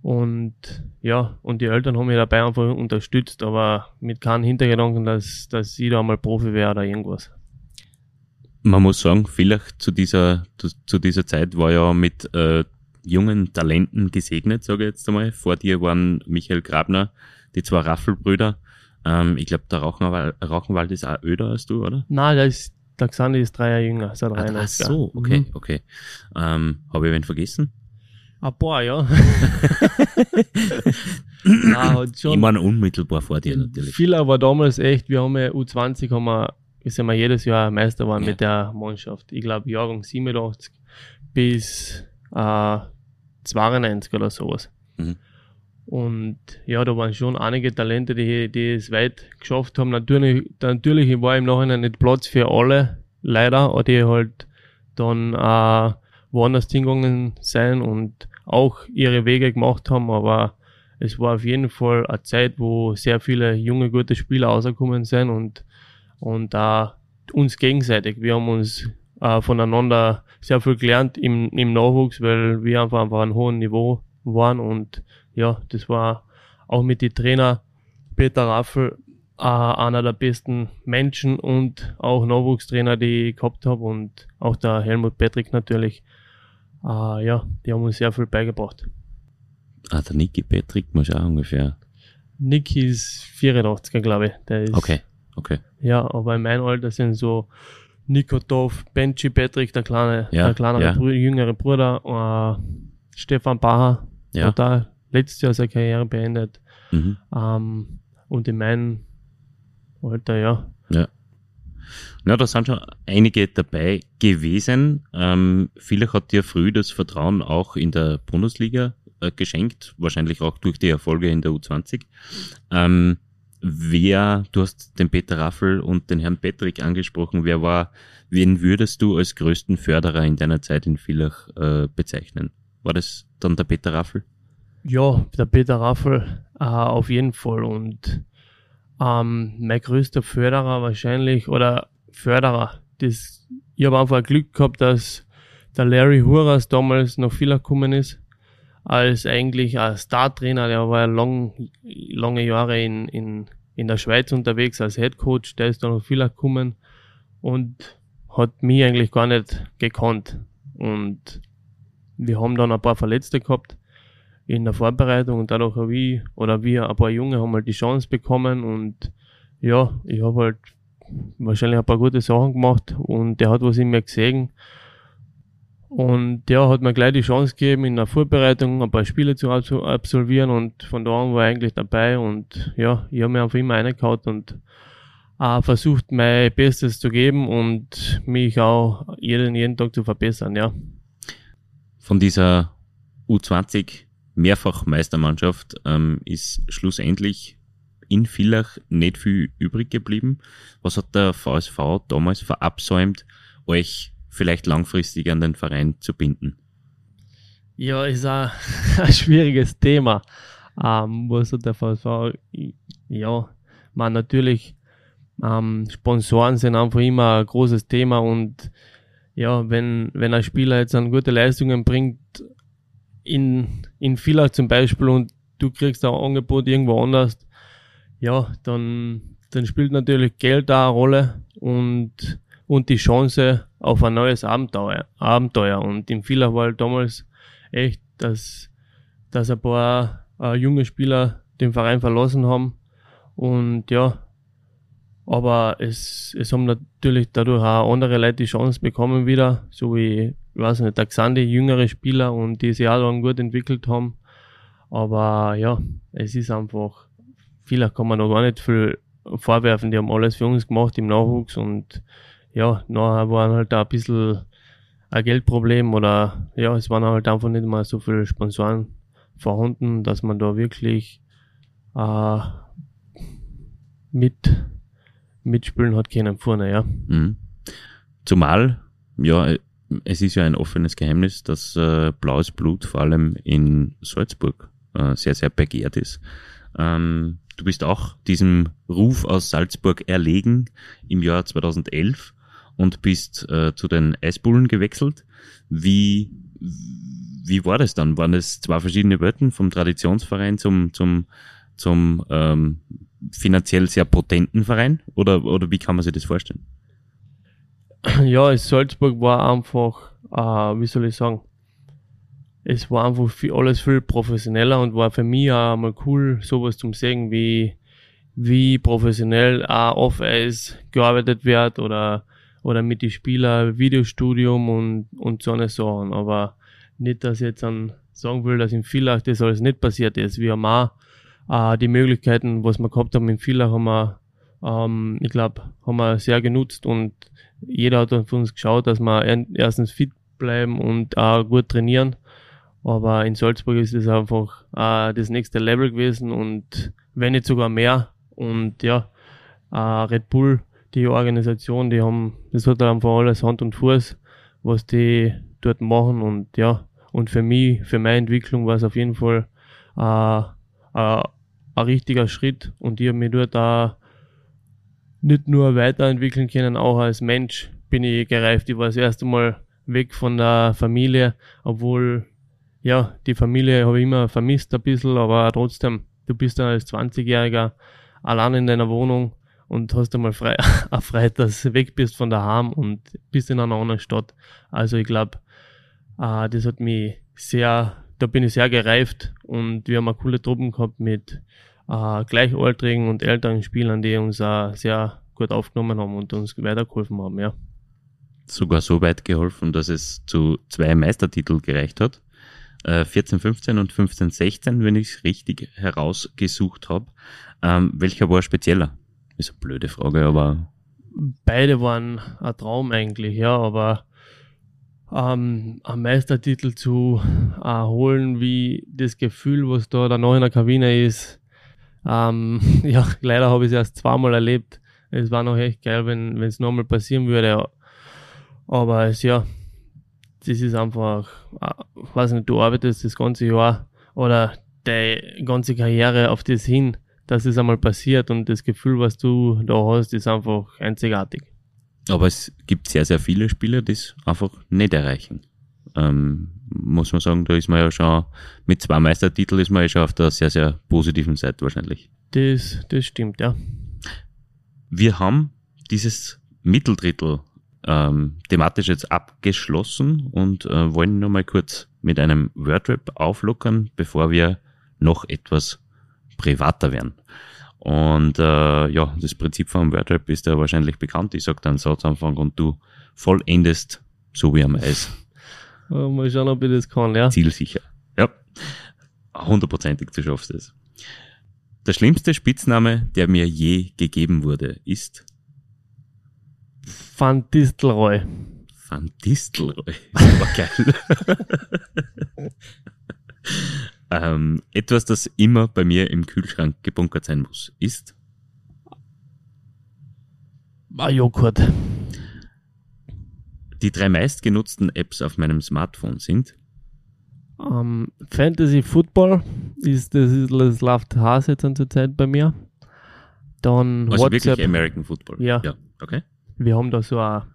Und ja, und die Eltern haben mich dabei einfach unterstützt, aber mit keinem Hintergedanken, dass, dass ich da mal Profi wäre oder irgendwas. Man muss sagen, vielleicht zu dieser, zu, zu dieser Zeit war ja mit äh, jungen Talenten gesegnet, sage ich jetzt einmal. Vor dir waren Michael Grabner, die zwei Raffelbrüder. Ähm, ich glaube, der Rauchenwald, Rauchenwald ist auch öder als du, oder? Nein, der ist, der Xandi ist drei Jahre jünger, seit Ah, ach so, okay, Mhm. okay. Ähm, Habe ich wen vergessen? Ein paar, ja. *laughs* Nein, hat schon. Ich meine unmittelbar vor dir natürlich. Viel war damals echt, wir haben ja U20 haben wir sind wir jedes Jahr Meister geworden Ja. mit der Mannschaft. Ich glaube Jahrgang 87 bis äh, 92 oder sowas. Mhm. Und ja, da waren schon einige Talente, die, die es weit geschafft haben. Natürlich, natürlich war im Nachhinein nicht Platz für alle, leider, die halt dann äh, woanders hingegangen sein und auch ihre Wege gemacht haben, aber es war auf jeden Fall eine Zeit, wo sehr viele junge, gute Spieler rausgekommen sind und, und äh, uns gegenseitig. Wir haben uns äh, voneinander sehr viel gelernt im, im Nachwuchs, weil wir einfach, einfach ein hohen Niveau waren und ja, das war auch mit den Trainer Peter Raffel äh, einer der besten Menschen und auch Nachwuchstrainer, die ich gehabt habe und auch der Helmut Patrick natürlich. Äh, ja, die haben uns sehr viel beigebracht. Ah, der Niki Patrick muss auch ungefähr. Nick ist 84er, glaube ich. Der ist, Okay, okay. Ja, aber in meinem Alter sind so Nico Dov, Benji Patrick, der kleine, Ja, der kleinere, ja. Brü- jüngere Bruder, äh, Stefan Bacher, Ja. hat da letztes Jahr seine Karriere beendet. Mhm. Ähm, und in meinem Alter, ja. Ja, da sind schon einige dabei gewesen. Ähm, vielleicht hat dir früh das Vertrauen auch in der Bundesliga äh, geschenkt, wahrscheinlich auch durch die Erfolge in der U20. Ähm, wer, du hast den Peter Raffel und den Herrn Patrick angesprochen, wer war, wen würdest du als größten Förderer in deiner Zeit in Villach äh, bezeichnen? War das dann der Peter Raffel? Ja, der Peter Raffel äh, auf jeden Fall. Und ähm, mein größter Förderer wahrscheinlich, oder Förderer, das, ich habe einfach Glück gehabt, dass der Larry Huras damals noch viel gekommen ist, als eigentlich ein Startrainer, der war ja lang, lange Jahre in, in, in der Schweiz unterwegs als Head Coach, der ist da noch viel gekommen und hat mich eigentlich gar nicht gekannt. Und wir haben dann ein paar Verletzte gehabt in der Vorbereitung und dadurch habe ich oder wir, ein paar Junge, haben halt die Chance bekommen und ja, ich habe halt wahrscheinlich ein paar gute Sachen gemacht und der hat was in mir gesehen und der hat mir gleich die Chance gegeben, in der Vorbereitung ein paar Spiele zu abso- absolvieren und von da an war ich eigentlich dabei und ja, ich habe mir einfach immer reingehauen und äh, versucht, mein Bestes zu geben und mich auch jeden, jeden Tag zu verbessern, ja. Von dieser U20 Mehrfachmeistermannschaft ähm, ist schlussendlich in Villach nicht viel übrig geblieben. Was hat der VSV damals verabsäumt, euch vielleicht langfristig an den Verein zu binden? Ja, ist ein, *laughs* ein schwieriges Thema. Ähm, was der VSV? Ja, man natürlich, ähm, Sponsoren sind einfach immer ein großes Thema und ja, wenn, wenn ein Spieler jetzt an gute Leistungen bringt, in, in Villach zum Beispiel und du kriegst ein Angebot irgendwo anders, ja, dann, dann spielt natürlich Geld da eine Rolle und, und die Chance auf ein neues Abenteuer. Abenteuer. Und in Villach war halt damals echt, dass, dass ein paar äh, junge Spieler den Verein verlassen haben. Und ja, aber es, es haben natürlich dadurch auch andere Leute die Chance bekommen wieder, so wie, ich weiß nicht, der Xandi, jüngere Spieler und die sich auch dann gut entwickelt haben. Aber ja, es ist einfach, vielleicht kann man noch gar nicht viel vorwerfen, die haben alles für uns gemacht im Nachwuchs und ja, nachher waren halt auch ein bisschen ein Geldproblem oder ja, es waren halt einfach nicht mal so viele Sponsoren vorhanden, dass man da wirklich äh, mit mitspielen hat können vorne, ja. Mhm. Zumal, ja, es ist ja ein offenes Geheimnis, dass äh, blaues Blut vor allem in Salzburg äh, sehr, sehr begehrt ist. Ähm, du bist auch diesem Ruf aus Salzburg erlegen im Jahr 2011 und bist äh, zu den Eisbullen gewechselt. Wie, wie war das dann? Waren es zwei verschiedene Welten vom Traditionsverein zum, zum, zum ähm, finanziell sehr potenten Verein? Oder, oder wie kann man sich das vorstellen? Ja, Salzburg war einfach, äh, wie soll ich sagen, es war einfach viel, alles viel professioneller und war für mich auch mal cool, sowas zum sehen, wie, wie professionell auch off-Eis gearbeitet wird oder, oder mit den Spielern Videostudium und, und so eine Sachen. Aber nicht, dass ich jetzt dann sagen will, dass in Villach das alles nicht passiert ist. Wir haben auch äh, die Möglichkeiten, was wir gehabt haben in Villach, haben wir, ähm, ich glaube, haben wir sehr genutzt und jeder hat von uns geschaut, dass wir erstens fit bleiben und auch gut trainieren aber in Salzburg ist es einfach äh, das nächste Level gewesen und wenn nicht sogar mehr. Und ja, äh, Red Bull, die Organisation, die haben, das hat einfach alles Hand und Fuß, was die dort machen. Und ja, und für mich, für meine Entwicklung war es auf jeden Fall äh, äh, ein richtiger Schritt. Und ich habe mich dort auch nicht nur weiterentwickeln können, auch als Mensch bin ich gereift. Ich war das erste Mal weg von der Familie, obwohl ja, die Familie habe ich immer vermisst ein bisschen, aber trotzdem, du bist dann als 20-Jähriger allein in deiner Wohnung und hast einmal *laughs* frei, dass du weg bist von daheim und bist in einer anderen Stadt. Also ich glaube, äh, das hat mich sehr, da bin ich sehr gereift und wir haben eine coole Truppen gehabt mit äh, Gleichaltrigen und älteren Spielern, die uns auch sehr gut aufgenommen haben und uns weitergeholfen haben, ja. Sogar so weit geholfen, dass es zu zwei Meistertiteln gereicht hat. 14, äh, 15 und 15, 16, wenn ich es richtig herausgesucht habe. Ähm, welcher war spezieller? Ist eine blöde Frage, aber. Beide waren ein Traum eigentlich, ja, aber ähm, einen Meistertitel zu erholen, wie das Gefühl, was da danach in der Kabine ist. Ähm, *laughs* ja, leider habe ich es erst zweimal erlebt. Es war noch echt geil, wenn es nochmal passieren würde. Aber es ja, das ist einfach, äh, weiß nicht, du arbeitest das ganze Jahr oder deine ganze Karriere auf das hin, dass es einmal passiert und das Gefühl, was du da hast, ist einfach einzigartig. Aber es gibt sehr, sehr viele Spieler, die es einfach nicht erreichen. Ähm, muss man sagen, da ist man ja schon mit zwei Meistertiteln ist man ja schon auf der sehr, sehr positiven Seite wahrscheinlich. Das, das stimmt, ja. Wir haben dieses Mitteldrittel ähm, thematisch jetzt abgeschlossen und äh, wollen nur mal kurz mit einem Wordrap auflockern, bevor wir noch etwas privater werden. Und äh, ja, das Prinzip vom Wordrap ist ja wahrscheinlich bekannt. Ich sag dann Satzanfang und du vollendest so wie am Eis. *laughs* Mal schauen, ob ich das kann, ja. Zielsicher. Ja. Hundertprozentig, du schaffst es. Der schlimmste Spitzname, der mir je gegeben wurde, ist Van Distelrooy. Van Distelrooy. Das war geil. *laughs* *laughs* ähm, etwas, das immer bei mir im Kühlschrank gebunkert sein muss, ist Ah, Joghurt. Die drei meistgenutzten Apps auf meinem Smartphone sind um, ähm, Fantasy Football ist das, ist das läuft Hase jetzt zur Zeit bei mir. Dann also WhatsApp. wirklich American Football. Ja. ja. Okay. Wir haben da so eine,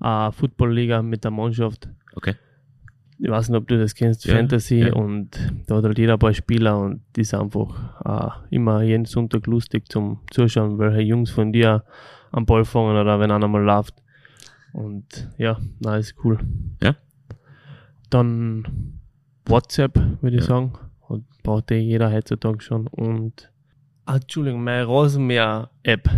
eine Football-Liga mit der Mannschaft. Okay. Ich weiß nicht, ob du das kennst, ja, Fantasy. Ja. Und da hat halt jeder ein paar Spieler und die ist einfach äh, immer jeden Sonntag lustig zum Zuschauen, welche Jungs von dir am Ball fangen oder wenn einer mal läuft. Und ja, na, ist cool. Ja. Dann WhatsApp, würde ich ja. sagen. Und braucht eh jeder heutzutage schon. Und, ah, Entschuldigung, meine Rosenmeer-App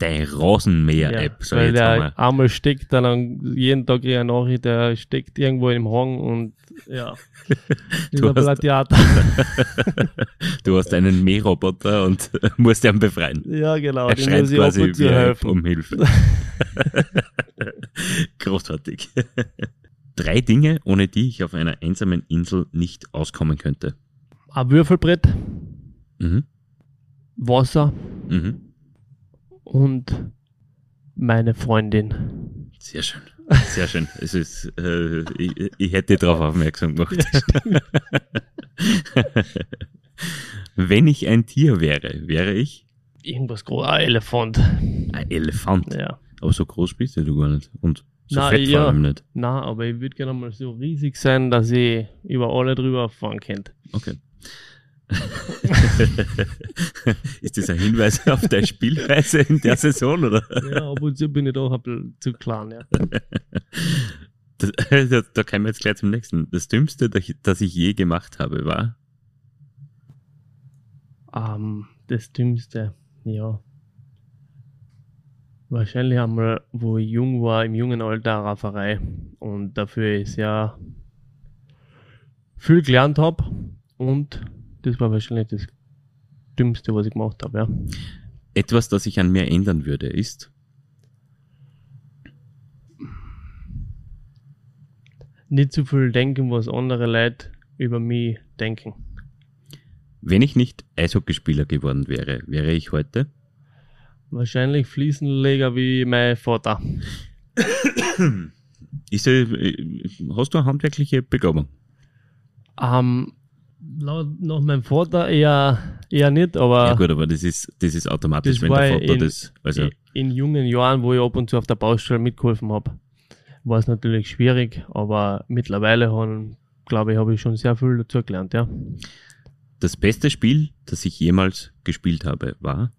deine Rasenmäher-App. Ja, weil der einmal. steckt dann jeden Tag eine Nachricht, der steckt irgendwo im Hang und ja, *laughs* du, hast, *laughs* du hast einen Mähroboter und *laughs* musst ihn befreien. Ja, genau. Er schreit quasi wie helfen. um Hilfe. Großartig. Drei Dinge, ohne die ich auf einer einsamen Insel nicht auskommen könnte. Ein Würfelbrett. Mhm. Wasser. Mhm und meine Freundin. Sehr schön. Sehr schön. Es ist, äh, ich, ich hätte darauf aufmerksam gemacht. *laughs* Wenn ich ein Tier wäre, wäre ich Irgendwas groß. Ein Elefant. ein Elefant. Ja. Aber so groß bist du gar nicht. Und so Na, fett vor ja. allem nicht. Na, aber ich würde gerne mal so riesig sein, dass ich über alle drüber fahren könnte. Okay. *laughs* ist das ein Hinweis auf deine Spielweise in der Saison, oder? Ja, ab und zu bin ich doch ein bisschen zu klein, ja. *laughs* Das, da, da kommen wir jetzt gleich zum nächsten. Das Dümmste, das ich- je gemacht habe, war Ähm, das Dümmste, ja. Wahrscheinlich einmal, wo ich jung war, im jungen Alter Rafferei. Und dafür ist ja viel gelernt habe. Und das war wahrscheinlich das Dümmste, was ich gemacht habe, ja. etwas, das ich an mir ändern würde, ist Nicht zu viel denken, was andere Leute über mich denken. Wenn ich nicht Eishockeyspieler geworden wäre, wäre ich heute? Wahrscheinlich Fliesenleger wie mein Vater. Ist, äh, hast du eine handwerkliche Begabung? Ähm, laut nach meinem Vater eher, eher nicht, aber ja gut, aber das ist, das ist automatisch, das wenn der Vater in, das, also in, jungen Jahren, wo ich ab und zu auf der Baustelle mitgeholfen habe, war es natürlich schwierig, aber mittlerweile glaube ich, habe ich schon sehr viel dazu gelernt, ja. das beste Spiel, das ich jemals gespielt habe, war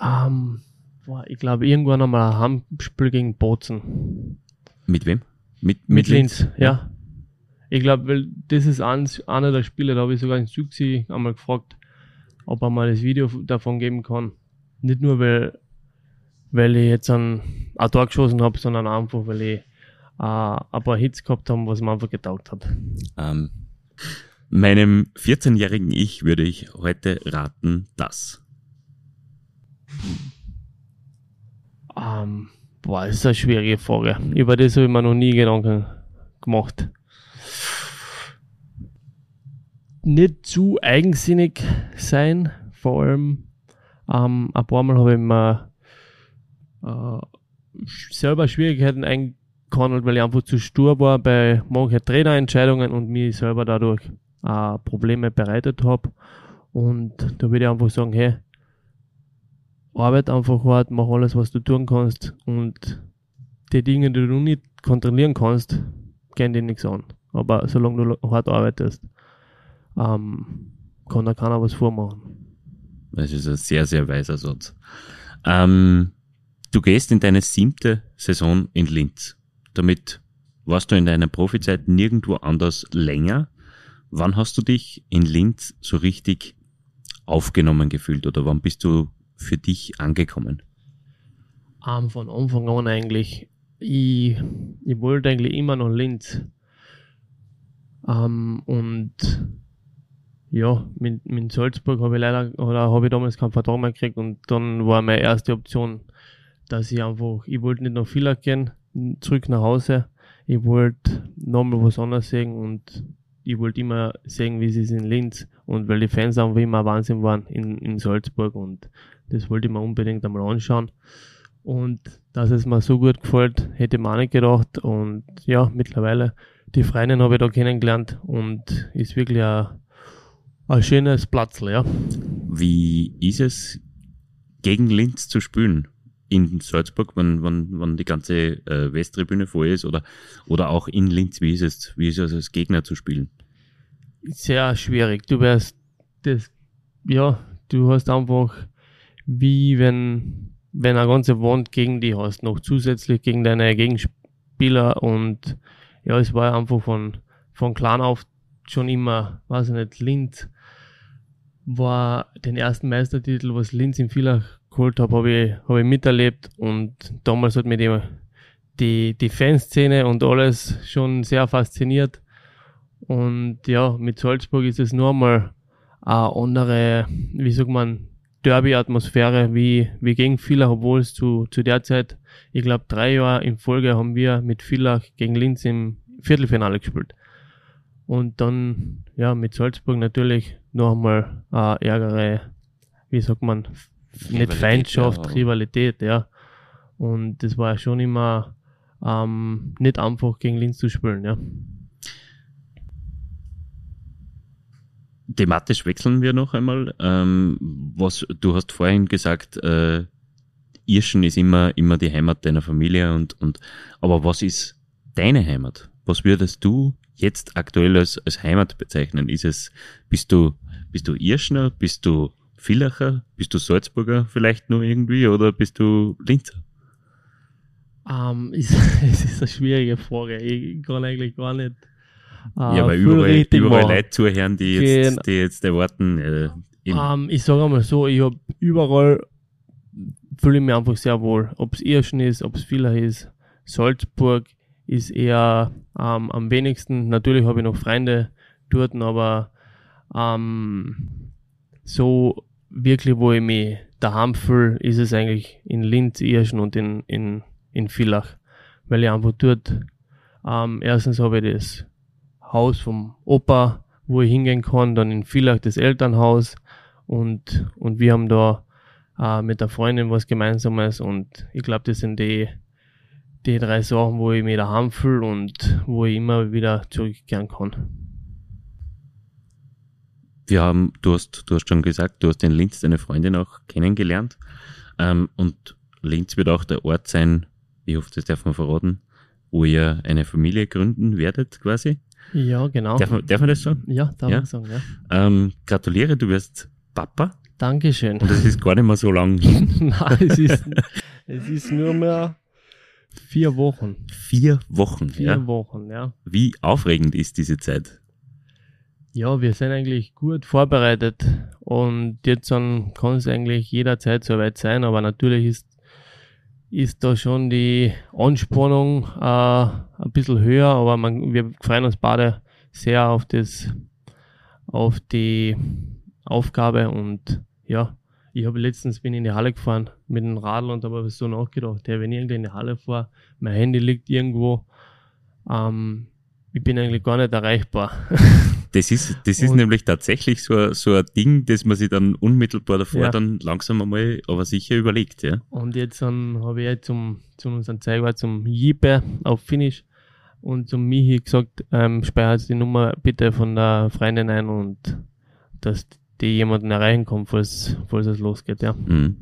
Ähm, boah, ich glaube, irgendwann einmal ein Heimspiel gegen Bozen. mit wem? Mit, Mit Linz, ja. Ich glaube, weil das ist eins, einer der Spiele, da habe ich sogar in Suxi einmal gefragt, ob er mal das Video davon geben kann. Nicht nur, weil, weil ich jetzt ein, ein Tor geschossen habe, sondern einfach, weil ich äh, ein paar Hits gehabt habe, was mir einfach getaugt hat. Ähm, meinem 14-jährigen Ich würde ich heute raten, dass. Ähm, boah, das ist eine schwierige Frage. Über das habe ich mir noch nie Gedanken gemacht. Nicht zu eigensinnig sein, vor allem ähm, ein paar Mal habe ich mir äh, selber Schwierigkeiten eingehandelt, weil ich einfach zu stur war bei manchen Trainerentscheidungen und mir selber dadurch äh, Probleme bereitet habe. Und da würde ich einfach sagen, hey, arbeit einfach hart, mach alles, was du tun kannst und die Dinge, die du nicht kontrollieren kannst, gehen dir nichts an. Aber solange du hart arbeitest, ähm, kann da keiner was vormachen. Das ist ein sehr, sehr weiser Satz. Ähm, du gehst in deine siebte Saison in Linz. Damit warst du in deiner Profizeit nirgendwo anders länger. Wann hast du dich in Linz so richtig aufgenommen gefühlt oder wann bist du für dich angekommen? Ähm, von Anfang an eigentlich. Ich, ich wollte eigentlich immer nach Linz. Ähm, und ja, mit, mit Salzburg habe ich leider, oder habe ich damals keinen Vertrag mehr gekriegt und dann war meine erste Option, dass ich einfach, ich wollte nicht nach Villach gehen, zurück nach Hause. Ich wollte nochmal was anderes sehen und ich wollte immer sehen, wie es ist in Linz und weil die Fans einfach immer Wahnsinn waren in, in Salzburg und das wollte ich mir unbedingt einmal anschauen. Und dass es mir so gut gefällt, hätte ich mir auch nicht gedacht. Und ja, mittlerweile, die Freundin habe ich da kennengelernt und ist wirklich ein, ein schönes Platzl, ja. Wie ist es, gegen Linz zu spielen? In Salzburg, wenn, wenn, wenn die ganze äh, Westtribüne voll ist oder, oder auch in Linz, wie ist es, wie ist es als Gegner zu spielen? Sehr schwierig. Du wärst das, ja, du hast einfach wie wenn, wenn eine ganze Wand gegen die hast, noch zusätzlich gegen deine Gegenspieler und ja, es war einfach von, von klein auf schon immer, weiß ich nicht, Linz war den ersten Meistertitel, was Linz in Villach geholt habe, habe ich, hab ich miterlebt und damals hat mich die, die, die Fanszene und alles schon sehr fasziniert. Und ja, mit Salzburg ist es nur einmal eine andere, wie sagt man, Derby-Atmosphäre wie, wie gegen Villach, obwohl es zu, zu der Zeit, ich glaube, drei Jahre in Folge haben wir mit Villach gegen Linz im Viertelfinale gespielt. Und dann, ja, mit Salzburg natürlich noch einmal eine ärgere, wie sagt man, nicht Rivalität, Feindschaft, ja. Rivalität, ja. Und das war schon immer ähm, nicht einfach gegen Linz zu spielen, ja. thematisch wechseln wir noch einmal. Ähm, was du hast vorhin gesagt, äh, Irschen ist immer immer die Heimat deiner Familie und und aber was ist deine Heimat? Was würdest du jetzt aktuell als, als Heimat bezeichnen? Ist es bist du bist du Irschner, bist du Villacher, bist du Salzburger vielleicht nur irgendwie oder bist du Linzer? Ähm, *laughs* ist, es ist eine schwierige Frage. Ich kann eigentlich gar nicht. Äh, ja, weil überall, überall machen. Leute zuhören, die jetzt, Genau. die jetzt erwarten. Äh, Ähm, ich sage einmal so, ich habe überall fühle ich mich einfach sehr wohl. Ob es Irschen ist, ob es Villach ist, Salzburg ist eher ähm, am wenigsten. Natürlich habe ich noch Freunde dort, aber ähm, so wirklich, wo ich mich daheim fühle, ist es eigentlich in Linz, Irschen und in, in, in Villach. Weil ich einfach dort, ähm, erstens habe ich das Haus vom Opa, wo ich hingehen kann, dann in Villach das Elternhaus und, und wir haben da äh, mit der Freundin was Gemeinsames und ich glaube, das sind die, die drei Sachen, wo ich mich daheim fühle und wo ich immer wieder zurückkehren kann. wir haben, du hast, du hast schon gesagt, du hast in Linz deine Freundin auch kennengelernt. Ähm, und Linz wird auch der Ort sein, ich hoffe, das darf man verraten, wo ihr eine Familie gründen werdet, quasi. Ja, genau. Darf, man, darf man das sagen? ja, darf Ja? man sagen, ja. Ähm, gratuliere, du wirst Papa Dankeschön. und es ist gar nicht mehr so lang. *laughs* Nein, es ist, es ist nur mehr vier Wochen. Vier Wochen. Vier Ja. Wochen, ja. Wie aufregend ist diese Zeit? Ja, wir sind eigentlich gut vorbereitet und jetzt kann es eigentlich jederzeit soweit sein, aber natürlich ist, ist da schon die Anspannung äh, ein bisschen höher, aber man, wir freuen uns beide sehr auf das, auf die Aufgabe und ja, ich habe letztens bin in die Halle gefahren mit dem Radl und habe so nachgedacht, ja, wenn ich irgendwie in die Halle fahre, mein Handy liegt irgendwo, ähm, ich bin eigentlich gar nicht erreichbar. *laughs* Das ist, das ist Und- nämlich tatsächlich so, ein- so ein Ding, das man sich dann unmittelbar davor Ja. dann langsam einmal, aber sicher überlegt, ja. Und jetzt dann habe ich jetzt zum, zu unserem Zeiger, zum Jipe auf Finnisch und zum Michi gesagt, ähm, speichert die Nummer bitte von der Freundin ein und dass die jemanden erreichen kann, falls, falls es losgeht, ja. Mhm.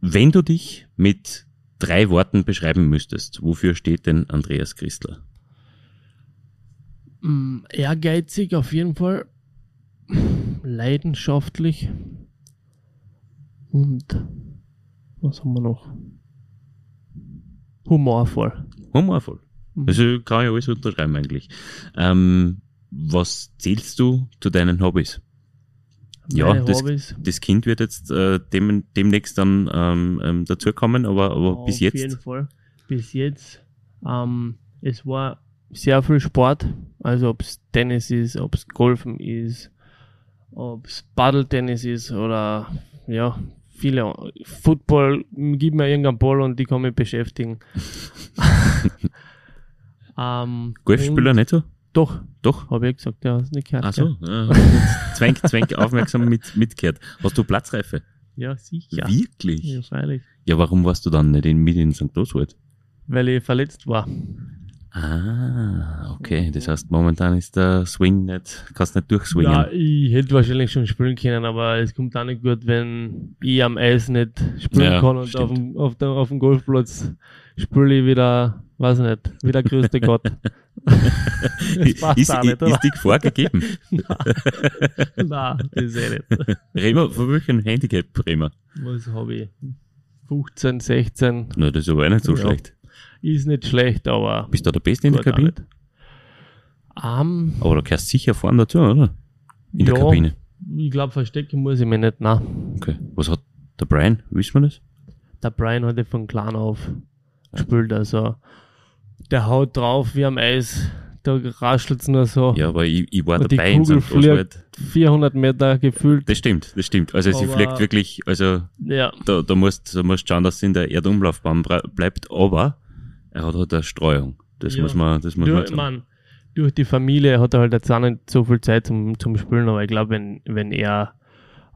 Wenn du dich mit drei Worten beschreiben müsstest, wofür steht denn Andreas Christler? Mm, Ehrgeizig auf jeden Fall, leidenschaftlich und was haben wir noch? Humorvoll. Humorvoll. Mhm. Also kann ich alles unterschreiben eigentlich. Ähm, was zählst du zu deinen Hobbys? Ja, das, das Kind wird jetzt äh, dem, demnächst dann ähm, ähm, dazukommen, aber, aber bis Auf jeden jetzt. Fall. Bis jetzt. Ähm, es war sehr viel Sport. Also ob es Tennis ist, ob es Golfen ist, ob es Paddeltennis ist oder ja, viele. Football, gib mir irgendeinen Ball und die kann mich beschäftigen. *laughs* *laughs* ähm, Golfspieler nicht so? Doch, Doch. habe ich gesagt, ja, hast nicht gehört. Ach so. Ja, *laughs* jetzt zwänk, zwänk aufmerksam mit, mitgehört. Hast du Platzreife? Ja, sicher. Wirklich? Ja, freilich. Ja, warum warst du dann nicht in, mit in St. Oswald? Weil ich verletzt war. Ah, okay. Das heißt, momentan ist der Swing nicht, kannst nicht durchswingen. Ja, ich hätte wahrscheinlich schon spielen können, aber es kommt auch nicht gut, wenn ich am Eis nicht spielen Ja, kann und auf dem, auf, dem, auf dem Golfplatz spiele ich wieder, weiß nicht, wie der größte Gott. *laughs* das passt ist, auch nicht, oder? ist die Gefahr gegeben? *laughs* Nein, das ist eh nicht. Rema, von welchem Handicap, Rema? Was habe ich? 15, 16. Na, das ist aber auch nicht so Ja. schlecht. Ist nicht schlecht, aber. Bist du der Beste in der Kabine? nicht. Ähm, Aber du gehörst sicher vorne dazu, oder? In der ja, Kabine. Ich glaube, verstecken muss ich mich nicht. Nein. Okay. Was hat der Brian? Wissen wir das? der Brian hat ja von klein auf gespielt, also der haut drauf wie am Eis, da raschelt's nur so. Ja, aber ich, ich war Und dabei in Kugel St. Oswald. 400 Meter gefühlt. Das stimmt, das stimmt. Also sie Aber- fliegt wirklich, also Ja, da, da musst da musst schauen, dass sie in der Erdumlaufbahn bleibt, aber er hat halt eine Streuung. Das Ja. muss man, das muss man durch, sagen. man, durch die Familie hat er halt jetzt auch nicht so viel Zeit zum, zum Spielen, aber ich glaube, wenn, wenn er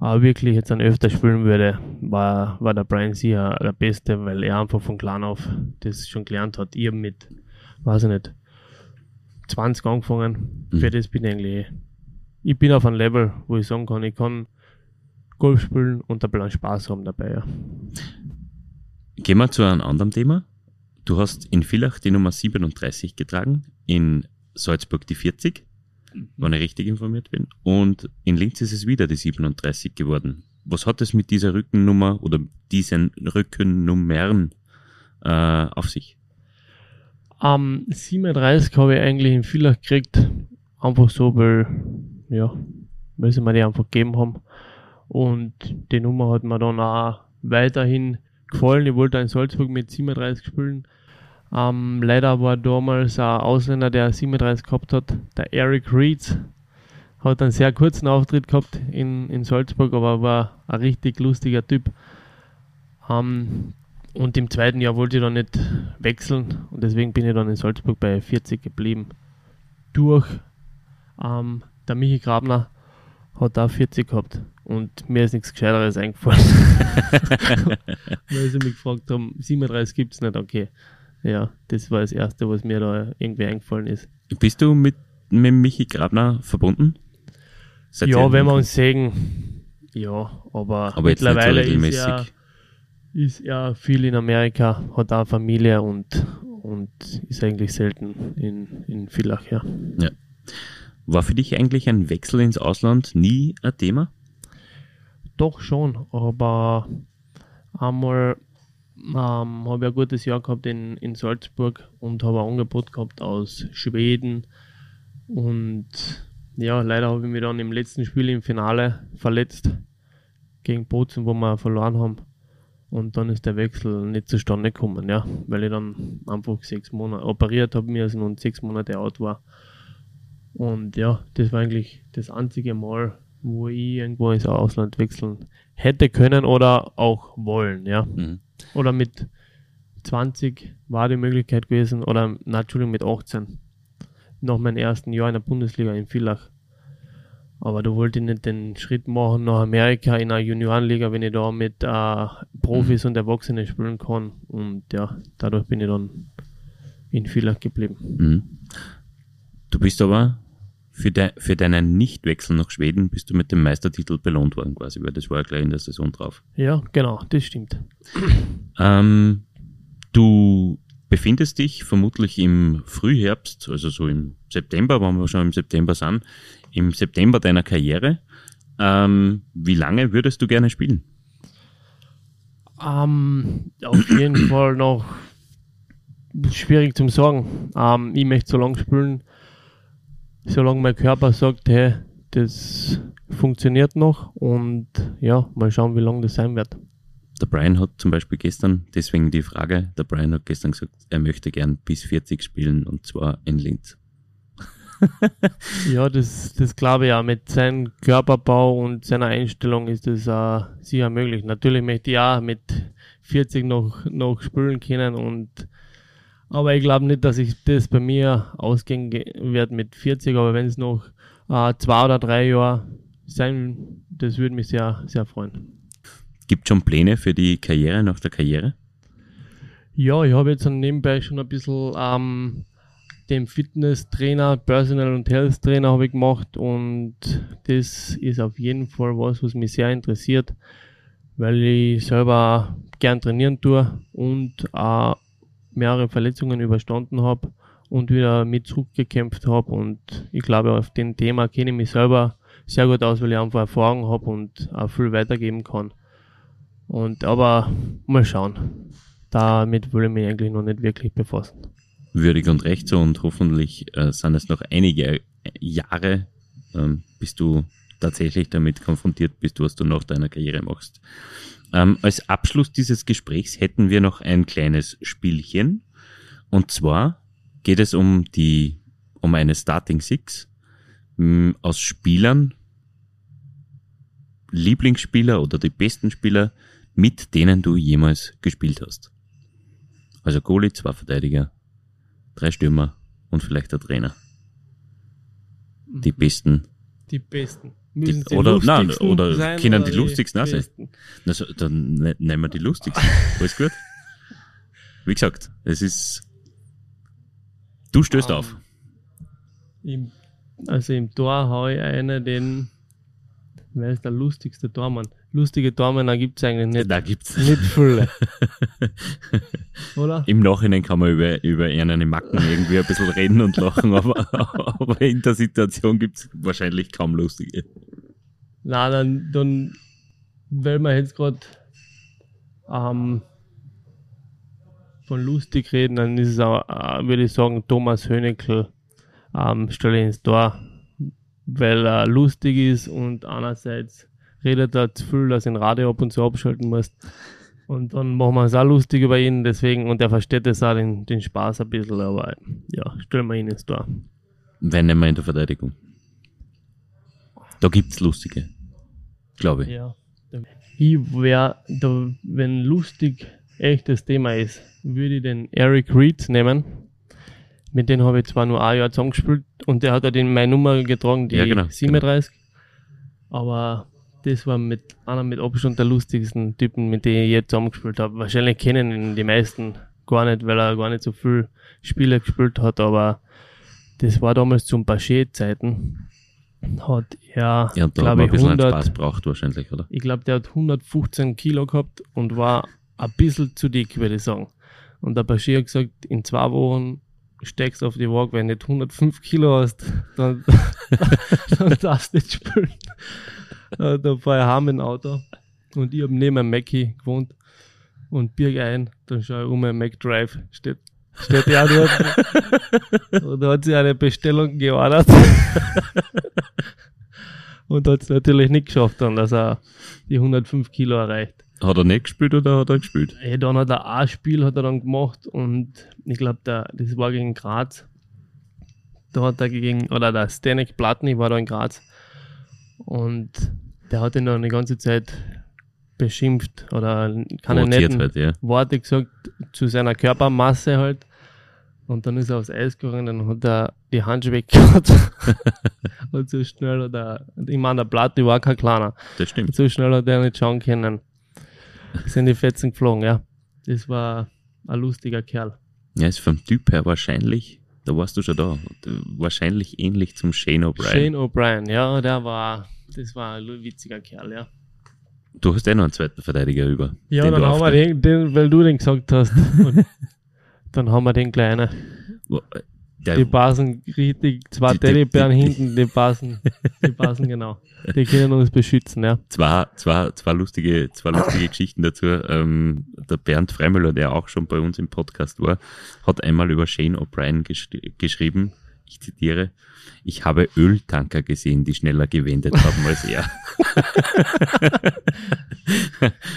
äh, wirklich jetzt dann öfter spielen würde, war, war der Brian sicher der Beste, weil er einfach von klein auf das schon gelernt hat. Hab mit, weiß ich nicht, 20 angefangen. Mhm. Für das bin ich eigentlich ich bin auf einem Level, wo ich sagen kann, ich kann Golf spielen und ein bisschen Spaß haben dabei. Ja. Gehen wir zu einem anderen Thema. Du hast in Villach die Nummer 37 getragen, in Salzburg die 40, wenn ich richtig informiert bin, und in Linz ist es wieder die 37 geworden. Was hat es mit dieser Rückennummer oder diesen Rückennummern äh, auf sich? Am 37 habe ich eigentlich in Villach gekriegt, einfach so, weil, ja, weil sie mir die einfach gegeben haben. Und die Nummer hat mir dann auch weiterhin gefallen. Ich wollte in Salzburg mit 37 spielen. Ähm, leider war damals ein Ausländer, der 37 gehabt hat, der Eric Reeds. Hat einen sehr kurzen Auftritt gehabt in, in Salzburg, aber war ein richtig lustiger Typ. Ähm, und im zweiten Jahr wollte ich dann nicht wechseln und deswegen bin ich dann in Salzburg bei 40 geblieben. Durch ähm, der Michi Grabner hat da 40 gehabt und mir ist nichts Gescheiteres eingefallen. *laughs* Weil sie mich gefragt haben, 37 gibt es nicht, okay. Ja, das war das Erste, was mir da irgendwie eingefallen ist. Bist du mit, mit Michi Grabner verbunden? Seid ja, wenn wir uns sehen, ja, aber, aber mittlerweile ist er, ist er viel in Amerika, hat auch Familie und, und ist eigentlich selten in, in Villach, ja. ja. War für dich eigentlich ein Wechsel ins Ausland nie ein Thema? Doch schon, aber einmal ähm, habe ich ein gutes Jahr gehabt in, in Salzburg und habe ein Angebot gehabt aus Schweden. Und ja, leider habe ich mich dann im letzten Spiel im Finale verletzt gegen Bozen, wo wir verloren haben. Und dann ist der Wechsel nicht zustande gekommen, ja, weil ich dann einfach sechs Monate operiert habe, mir und sechs Monate out war. Und ja, das war eigentlich das einzige Mal, wo ich irgendwo ins Ausland wechseln hätte können oder auch wollen, ja. Mhm. Oder mit 20 war die Möglichkeit gewesen, oder na, Entschuldigung, mit 18. Nach meinem ersten Jahr in der Bundesliga in Villach. Aber da wollte ich nicht den Schritt machen nach Amerika in einer Juniorenliga, wenn ich da mit äh, Profis mhm. und Erwachsenen spielen kann. Und ja, dadurch bin ich dann in Villach geblieben. Mhm. Du bist aber für, de, für deinen Nichtwechsel nach Schweden bist du mit dem Meistertitel belohnt worden quasi, weil das war ja gleich in der Saison drauf. Ja, genau, das stimmt. Ähm, du befindest dich vermutlich im Frühherbst, also so im September, wenn wir schon im September sind, im September deiner Karriere. Ähm, wie lange würdest du gerne spielen? Ähm, auf jeden *clears throat* Fall noch schwierig zu sagen. Ähm, ich möchte so lange spielen, solange mein Körper sagt, hey, das funktioniert noch und ja, mal schauen, wie lange das sein wird. Der Brian hat zum Beispiel gestern, deswegen die Frage, der Brian hat gestern gesagt, er möchte gern bis 40 spielen und zwar in Linz. ja, das, das glaube ich auch. Mit seinem Körperbau und seiner Einstellung ist das uh, sicher möglich. Natürlich möchte ich auch mit 40 noch, noch spielen können und aber ich glaube nicht, dass ich das bei mir ausgehen wird mit 40, aber wenn es noch äh, zwei oder drei Jahre sein, das würde mich sehr, sehr freuen. Gibt schon Pläne für die Karriere nach der Karriere? Ja, ich habe jetzt nebenbei schon ein bisschen ähm, den Fitnesstrainer, Personal und Health Trainer habe ich gemacht und das ist auf jeden Fall was, was mich sehr interessiert, weil ich selber gern trainieren tue und auch mehrere Verletzungen überstanden habe und wieder mit zurückgekämpft habe. Und ich glaube, auf dem Thema kenne ich mich selber sehr gut aus, weil ich einfach Erfahrung habe und auch viel weitergeben kann. Und aber mal schauen. Damit will ich mich eigentlich noch nicht wirklich befassen. Würdig und recht so und hoffentlich äh, sind es noch einige Jahre, ähm, bis du tatsächlich damit konfrontiert bist, was du nach deiner Karriere machst. Ähm, als Abschluss dieses Gesprächs hätten wir noch ein kleines Spielchen. Und zwar geht es um die, um eine Starting Six ähm, aus Spielern, Lieblingsspieler oder die besten Spieler, mit denen du jemals gespielt hast. Also Goalie, zwei Verteidiger, drei Stürmer und vielleicht der Trainer. Die mhm. besten. Die besten. Die, oder nein, oder sein, können oder die lustigsten auch sein. Also, dann ne, nehmen wir die lustigsten. *laughs* Alles gut. Wie gesagt, es ist. Du stößt um, ähm, auf. Ich, Also im Tor habe ich einen, den, wer ist der lustigste Tormann? Lustige Tormänner gibt es eigentlich nicht. Da gibt's. Nicht viele. *laughs* Oder? Im Nachhinein kann man über, über irgendeine Macken irgendwie ein bisschen reden und lachen, aber, aber in der Situation gibt's wahrscheinlich kaum lustige. Na, dann, dann, weil wir jetzt gerade ähm, von lustig reden, dann ist es auch, äh, würde ich sagen, Thomas Hönekel ähm, stelle ich ins Tor, weil er lustig ist und einerseits redet zu viel, dass ich den Radio ab und zu abschalten muss. Und dann machen wir es auch lustig über ihn, deswegen, und er versteht das auch den, den Spaß ein bisschen, aber ja, stellen wir ihn ins Tor. Wenn nicht mehr in der Verteidigung. Da gibt's lustige. Glaube ich. Ja. Ich wär, da, wenn lustig echtes Thema ist, würde ich den Eric Reed nehmen. Mit dem habe ich zwar nur ein Jahr zusammengespielt und der hat ja den meine Nummer getragen, die Ja, genau, 37. Aber das war mit einer mit Abstand der lustigsten Typen, mit denen ich je zusammengespielt habe. Wahrscheinlich kennen ihn die meisten gar nicht, weil er gar nicht so viel Spiele gespielt hat, aber das war damals zum Bachet-Zeiten. Hat er, Ja, glaube ich, bisschen 100, Spaß braucht wahrscheinlich, oder? ich glaube, der hat 115 Kilo gehabt und war ein bisschen zu dick, würde ich sagen. Und der Bashir hat gesagt, in zwei Wochen steigst du auf die Waage, wenn du nicht 105 Kilo hast, dann, *laughs* dann darfst du nicht spielen. Äh, Da war ich heim im Auto und ich habe neben einem Mackie gewohnt und bieg ein, dann schaue ich um, ein Mac Drive steht, steht ja dort. *laughs* und da hat sie eine Bestellung geordert. *laughs* und hat es natürlich nicht geschafft, dann, dass er die 105 Kilo erreicht. Hat er nicht gespielt oder hat er gespielt? Ja, dann hat er ein Spiel hat er dann gemacht und ich glaube, das war gegen Graz. Da hat er gegen, oder der Stanek Platny war da in Graz. Und der hat ihn dann die ganze Zeit beschimpft oder keine Provoziert netten halt, ja. Worte gesagt zu seiner Körpermasse halt. Und dann ist er aufs Eis gegangen, dann hat er die Handschuhe weggehauen. *laughs* und so schnell hat er, ich meine, der Platny war kein kleiner. Das stimmt. So schnell hat er nicht schauen können. Sind die Fetzen geflogen, ja. Das war ein lustiger Kerl. Ja, ist vom Typ her wahrscheinlich, da warst du schon da, wahrscheinlich ähnlich zum Shane O'Brien. Shane O'Brien, ja, der war, das war ein witziger Kerl, ja. Du hast eh noch einen zweiten Verteidiger über. Ja, dann haben wir den, den, weil du den gesagt hast. *laughs* Dann haben wir den kleinen. Der, Die passen richtig, zwei Die- die- Teddybären die- hinten, die passen, die passen genau. Die können uns beschützen, ja. zwei, zwei, zwei lustige, zwei lustige Geschichten dazu. Ähm, der Bernd Freimüller, der auch schon bei uns im Podcast war, hat einmal über Shane O'Brien gesch geschrieben, ich zitiere, ich habe Öltanker gesehen, die schneller gewendet haben als er. *laughs*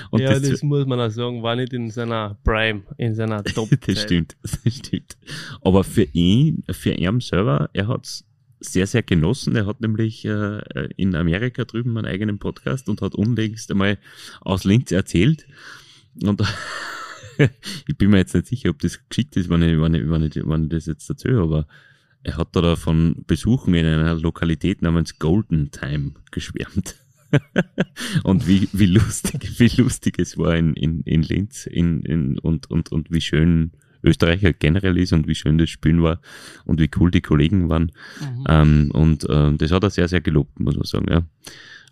Und ja, das, das, muss man auch sagen, war nicht in seiner Prime, in seiner top *laughs* das stimmt, das stimmt. Aber für ihn, für ihn selber, er hat's sehr, sehr genossen. Er hat nämlich äh, in Amerika drüben einen eigenen Podcast und hat unlängst einmal aus Linz erzählt. Und *laughs* ich bin mir jetzt nicht sicher, ob das geschickt ist, wenn ich, wenn ich, wenn ich, wenn ich das jetzt erzähle, aber er hat da davon Besuchen in einer Lokalität namens Golden Time geschwärmt. *laughs* und wie, wie lustig, wie lustig es war in, in, in Linz in, in, und, und, und wie schön Österreich halt generell ist und wie schön das Spielen war und wie cool die Kollegen waren. Mhm. Ähm, und ähm, das hat er sehr, sehr gelobt, muss man sagen, ja.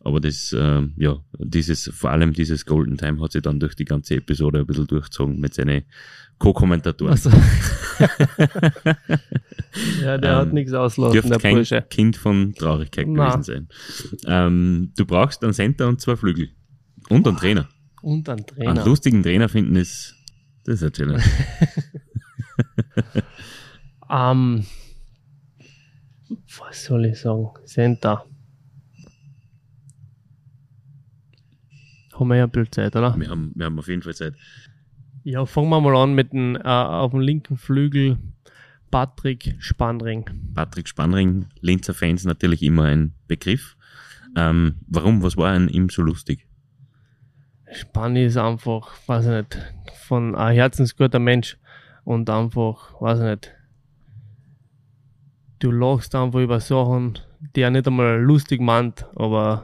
Aber das, ähm, ja, dieses, vor allem dieses Golden Time hat sich dann durch die ganze Episode ein bisschen durchgezogen mit seinen Co-Kommentatoren. Also, *laughs* ja, der hat Ähm, nichts auslassen, Dürfte der kein Bursche. Kind von Traurigkeit Na. gewesen sein. Ähm, du brauchst einen Center und zwei Flügel. Und einen Trainer. Und ein Einen Trainer. lustigen Trainer finden ist, das ist eine Challenge. *laughs* Ähm, was soll ich sagen? Center. Haben wir ja ein bisschen Zeit, oder? wir, haben, wir haben auf jeden Fall Zeit. Ja, fangen wir mal an mit dem, äh, auf dem linken Flügel Patrick Spannring. Patrick Spannring, Linzer Fans natürlich immer ein Begriff. Ähm, warum, was war an ihm so lustig? Spanni ist einfach, weiß ich nicht, von ein herzensguter Mensch und einfach, weiß ich nicht, du lachst einfach über Sachen, die er nicht einmal lustig meint, aber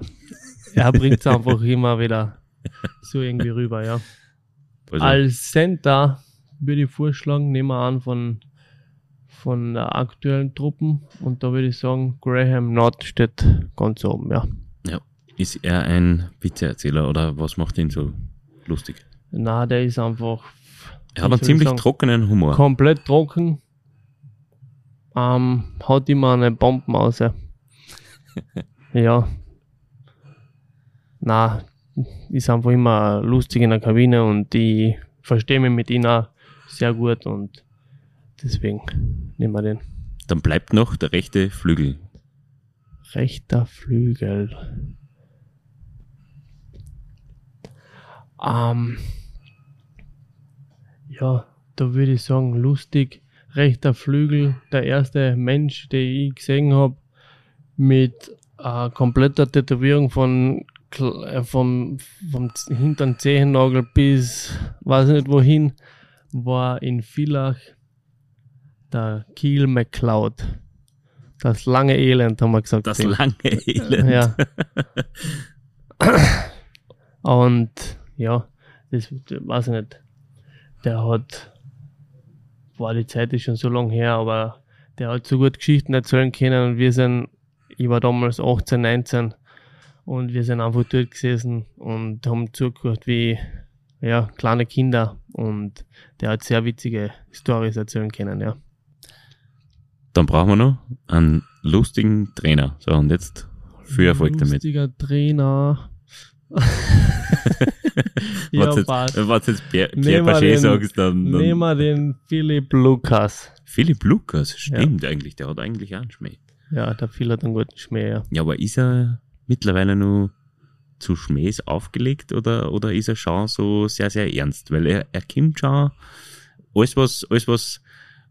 er bringt es *laughs* einfach immer wieder so irgendwie rüber, ja. Also, Als Center würde ich vorschlagen, nehmen wir an von, von aktuellen Truppen. Und da würde ich sagen, Graham Nord steht ganz oben, ja. Ist er ein Witzeerzähler oder was macht ihn so lustig? Na, der ist einfach Er hat einen ziemlich sagen? trockenen Humor. komplett trocken. Ähm, hat immer eine Bombenause. *laughs* ja. Na, ist einfach immer lustig in der Kabine und ich verstehe mich mit ihm auch sehr gut und deswegen nehmen wir den. Dann bleibt noch der rechte Flügel. Rechter Flügel. Ähm, ja, da würde ich sagen, lustig. Rechter Flügel, der erste Mensch, den ich gesehen habe, mit äh, kompletter Tätowierung von vom, vom Z- hinteren Zehennagel bis weiß nicht wohin, war in Villach der Kiel McCloud. Das lange Elend, haben wir gesagt. Das dem. lange Elend. Ja. Und ja, das, weiß ich nicht. Der hat, boah, die Zeit ist schon so lang her, aber der hat so gut Geschichten erzählen können und wir sind, ich war damals 18, 19 und wir sind einfach dort gesessen und haben zugehört wie ja, kleine Kinder und der hat sehr witzige Stories erzählen können, ja. Dann brauchen wir noch einen lustigen Trainer. So, und jetzt viel Erfolg damit. Lustiger Trainer. *laughs* ja, Was jetzt, passt. jetzt Pierre, Pierre Nehmen den- sagst, dann, Nehmen dann wir den Philipp Lukas. Philipp Lukas, stimmt eigentlich, der hat eigentlich auch einen Schmäh. Ja, der Phil hat einen guten Schmäh, ja. Ja, aber ist er mittlerweile nur zu Schmähs aufgelegt oder, oder ist er schon so sehr, sehr ernst? Weil er, er kommt schon, alles was, alles was,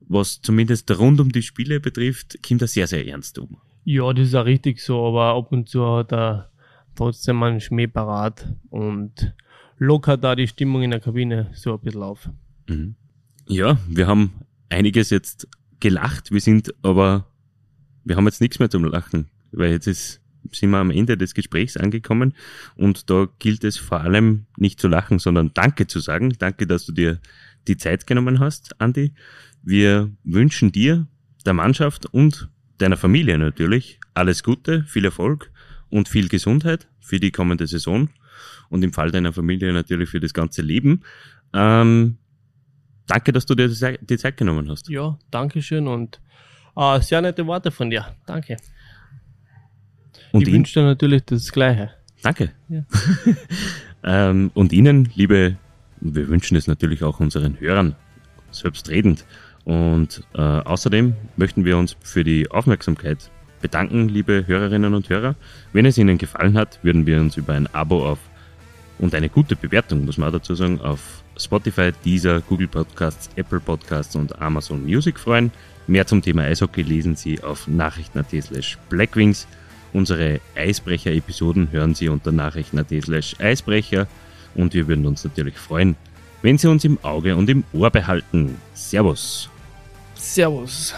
was zumindest rund um die Spiele betrifft, kommt er sehr, sehr ernst um. Ja, das ist auch richtig so, aber ab und zu hat er trotzdem einen Schmäh parat und lockert da die Stimmung in der Kabine so ein bisschen auf. Mhm. Ja, wir haben einiges jetzt gelacht, wir sind aber, wir haben jetzt nichts mehr zum Lachen, weil jetzt ist, sind wir am Ende des Gesprächs angekommen und da gilt es vor allem nicht zu lachen, sondern Danke zu sagen. Danke, dass du dir die Zeit genommen hast, Andi. Wir wünschen dir, der Mannschaft und deiner Familie natürlich alles Gute, viel Erfolg und viel Gesundheit für die kommende Saison und im Fall deiner Familie natürlich für das ganze Leben. Ähm, danke, dass du dir die Zei- die Zeit genommen hast. Ja, Dankeschön und äh, sehr nette Worte von dir. Danke. Und ich wünsche dir natürlich das Gleiche. danke. Ja. *laughs* ähm, und Ihnen, liebe, wir wünschen es natürlich auch unseren Hörern selbstredend. Und äh, außerdem möchten wir uns für die Aufmerksamkeit bedanken, liebe Hörerinnen und Hörer. Wenn es Ihnen gefallen hat, würden wir uns über ein Abo auf und eine gute Bewertung, muss man auch dazu sagen, auf Spotify, Deezer, Google Podcasts, Apple Podcasts und Amazon Music freuen. Mehr zum Thema Eishockey lesen Sie auf nachrichten.at slash blackwings. Unsere Eisbrecher-Episoden hören Sie unter nachrichten.at slash Eisbrecher und wir würden uns natürlich freuen, wenn Sie uns im Auge und im Ohr behalten. Servus! Servus.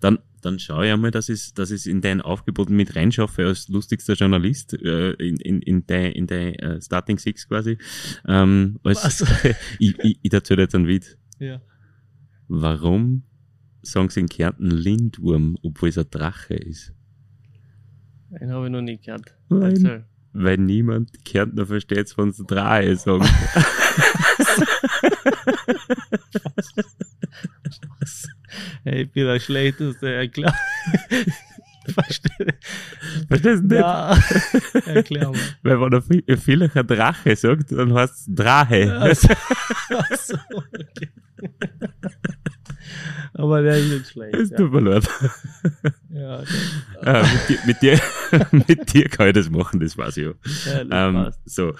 Dann, dann schaue ich einmal, dass ich es dass ich's in dein Aufgebot mit reinschaffe als lustigster Journalist äh, in, in, in dein, in dein äh, Starting Six quasi. Ähm, als, *laughs* ich, ich, ich erzähle jetzt einen Witz. Ja. Warum sagen sie in Kärnten Lindwurm, obwohl es ein Drache ist? Den habe ich noch nie gehört. Nein. Erzähl. Weil niemand die Kärntner versteht, wenn sie Drache sagen. *laughs* *laughs* *laughs* Ich bin der Schlechteste, erklär. *laughs* Verstehe. Verstehst du nicht? Ja, *laughs* erklär mal. Weil wenn er vi- ein Villacher Drache sagt, dann heißt es Drache. Also, also, okay. Aber der ist nicht schlecht. Es tut mir leid. ja, Äh, mit, dir, mit, dir, mit dir kann ich das machen, das weiß ich ja. ja, Ähm, so,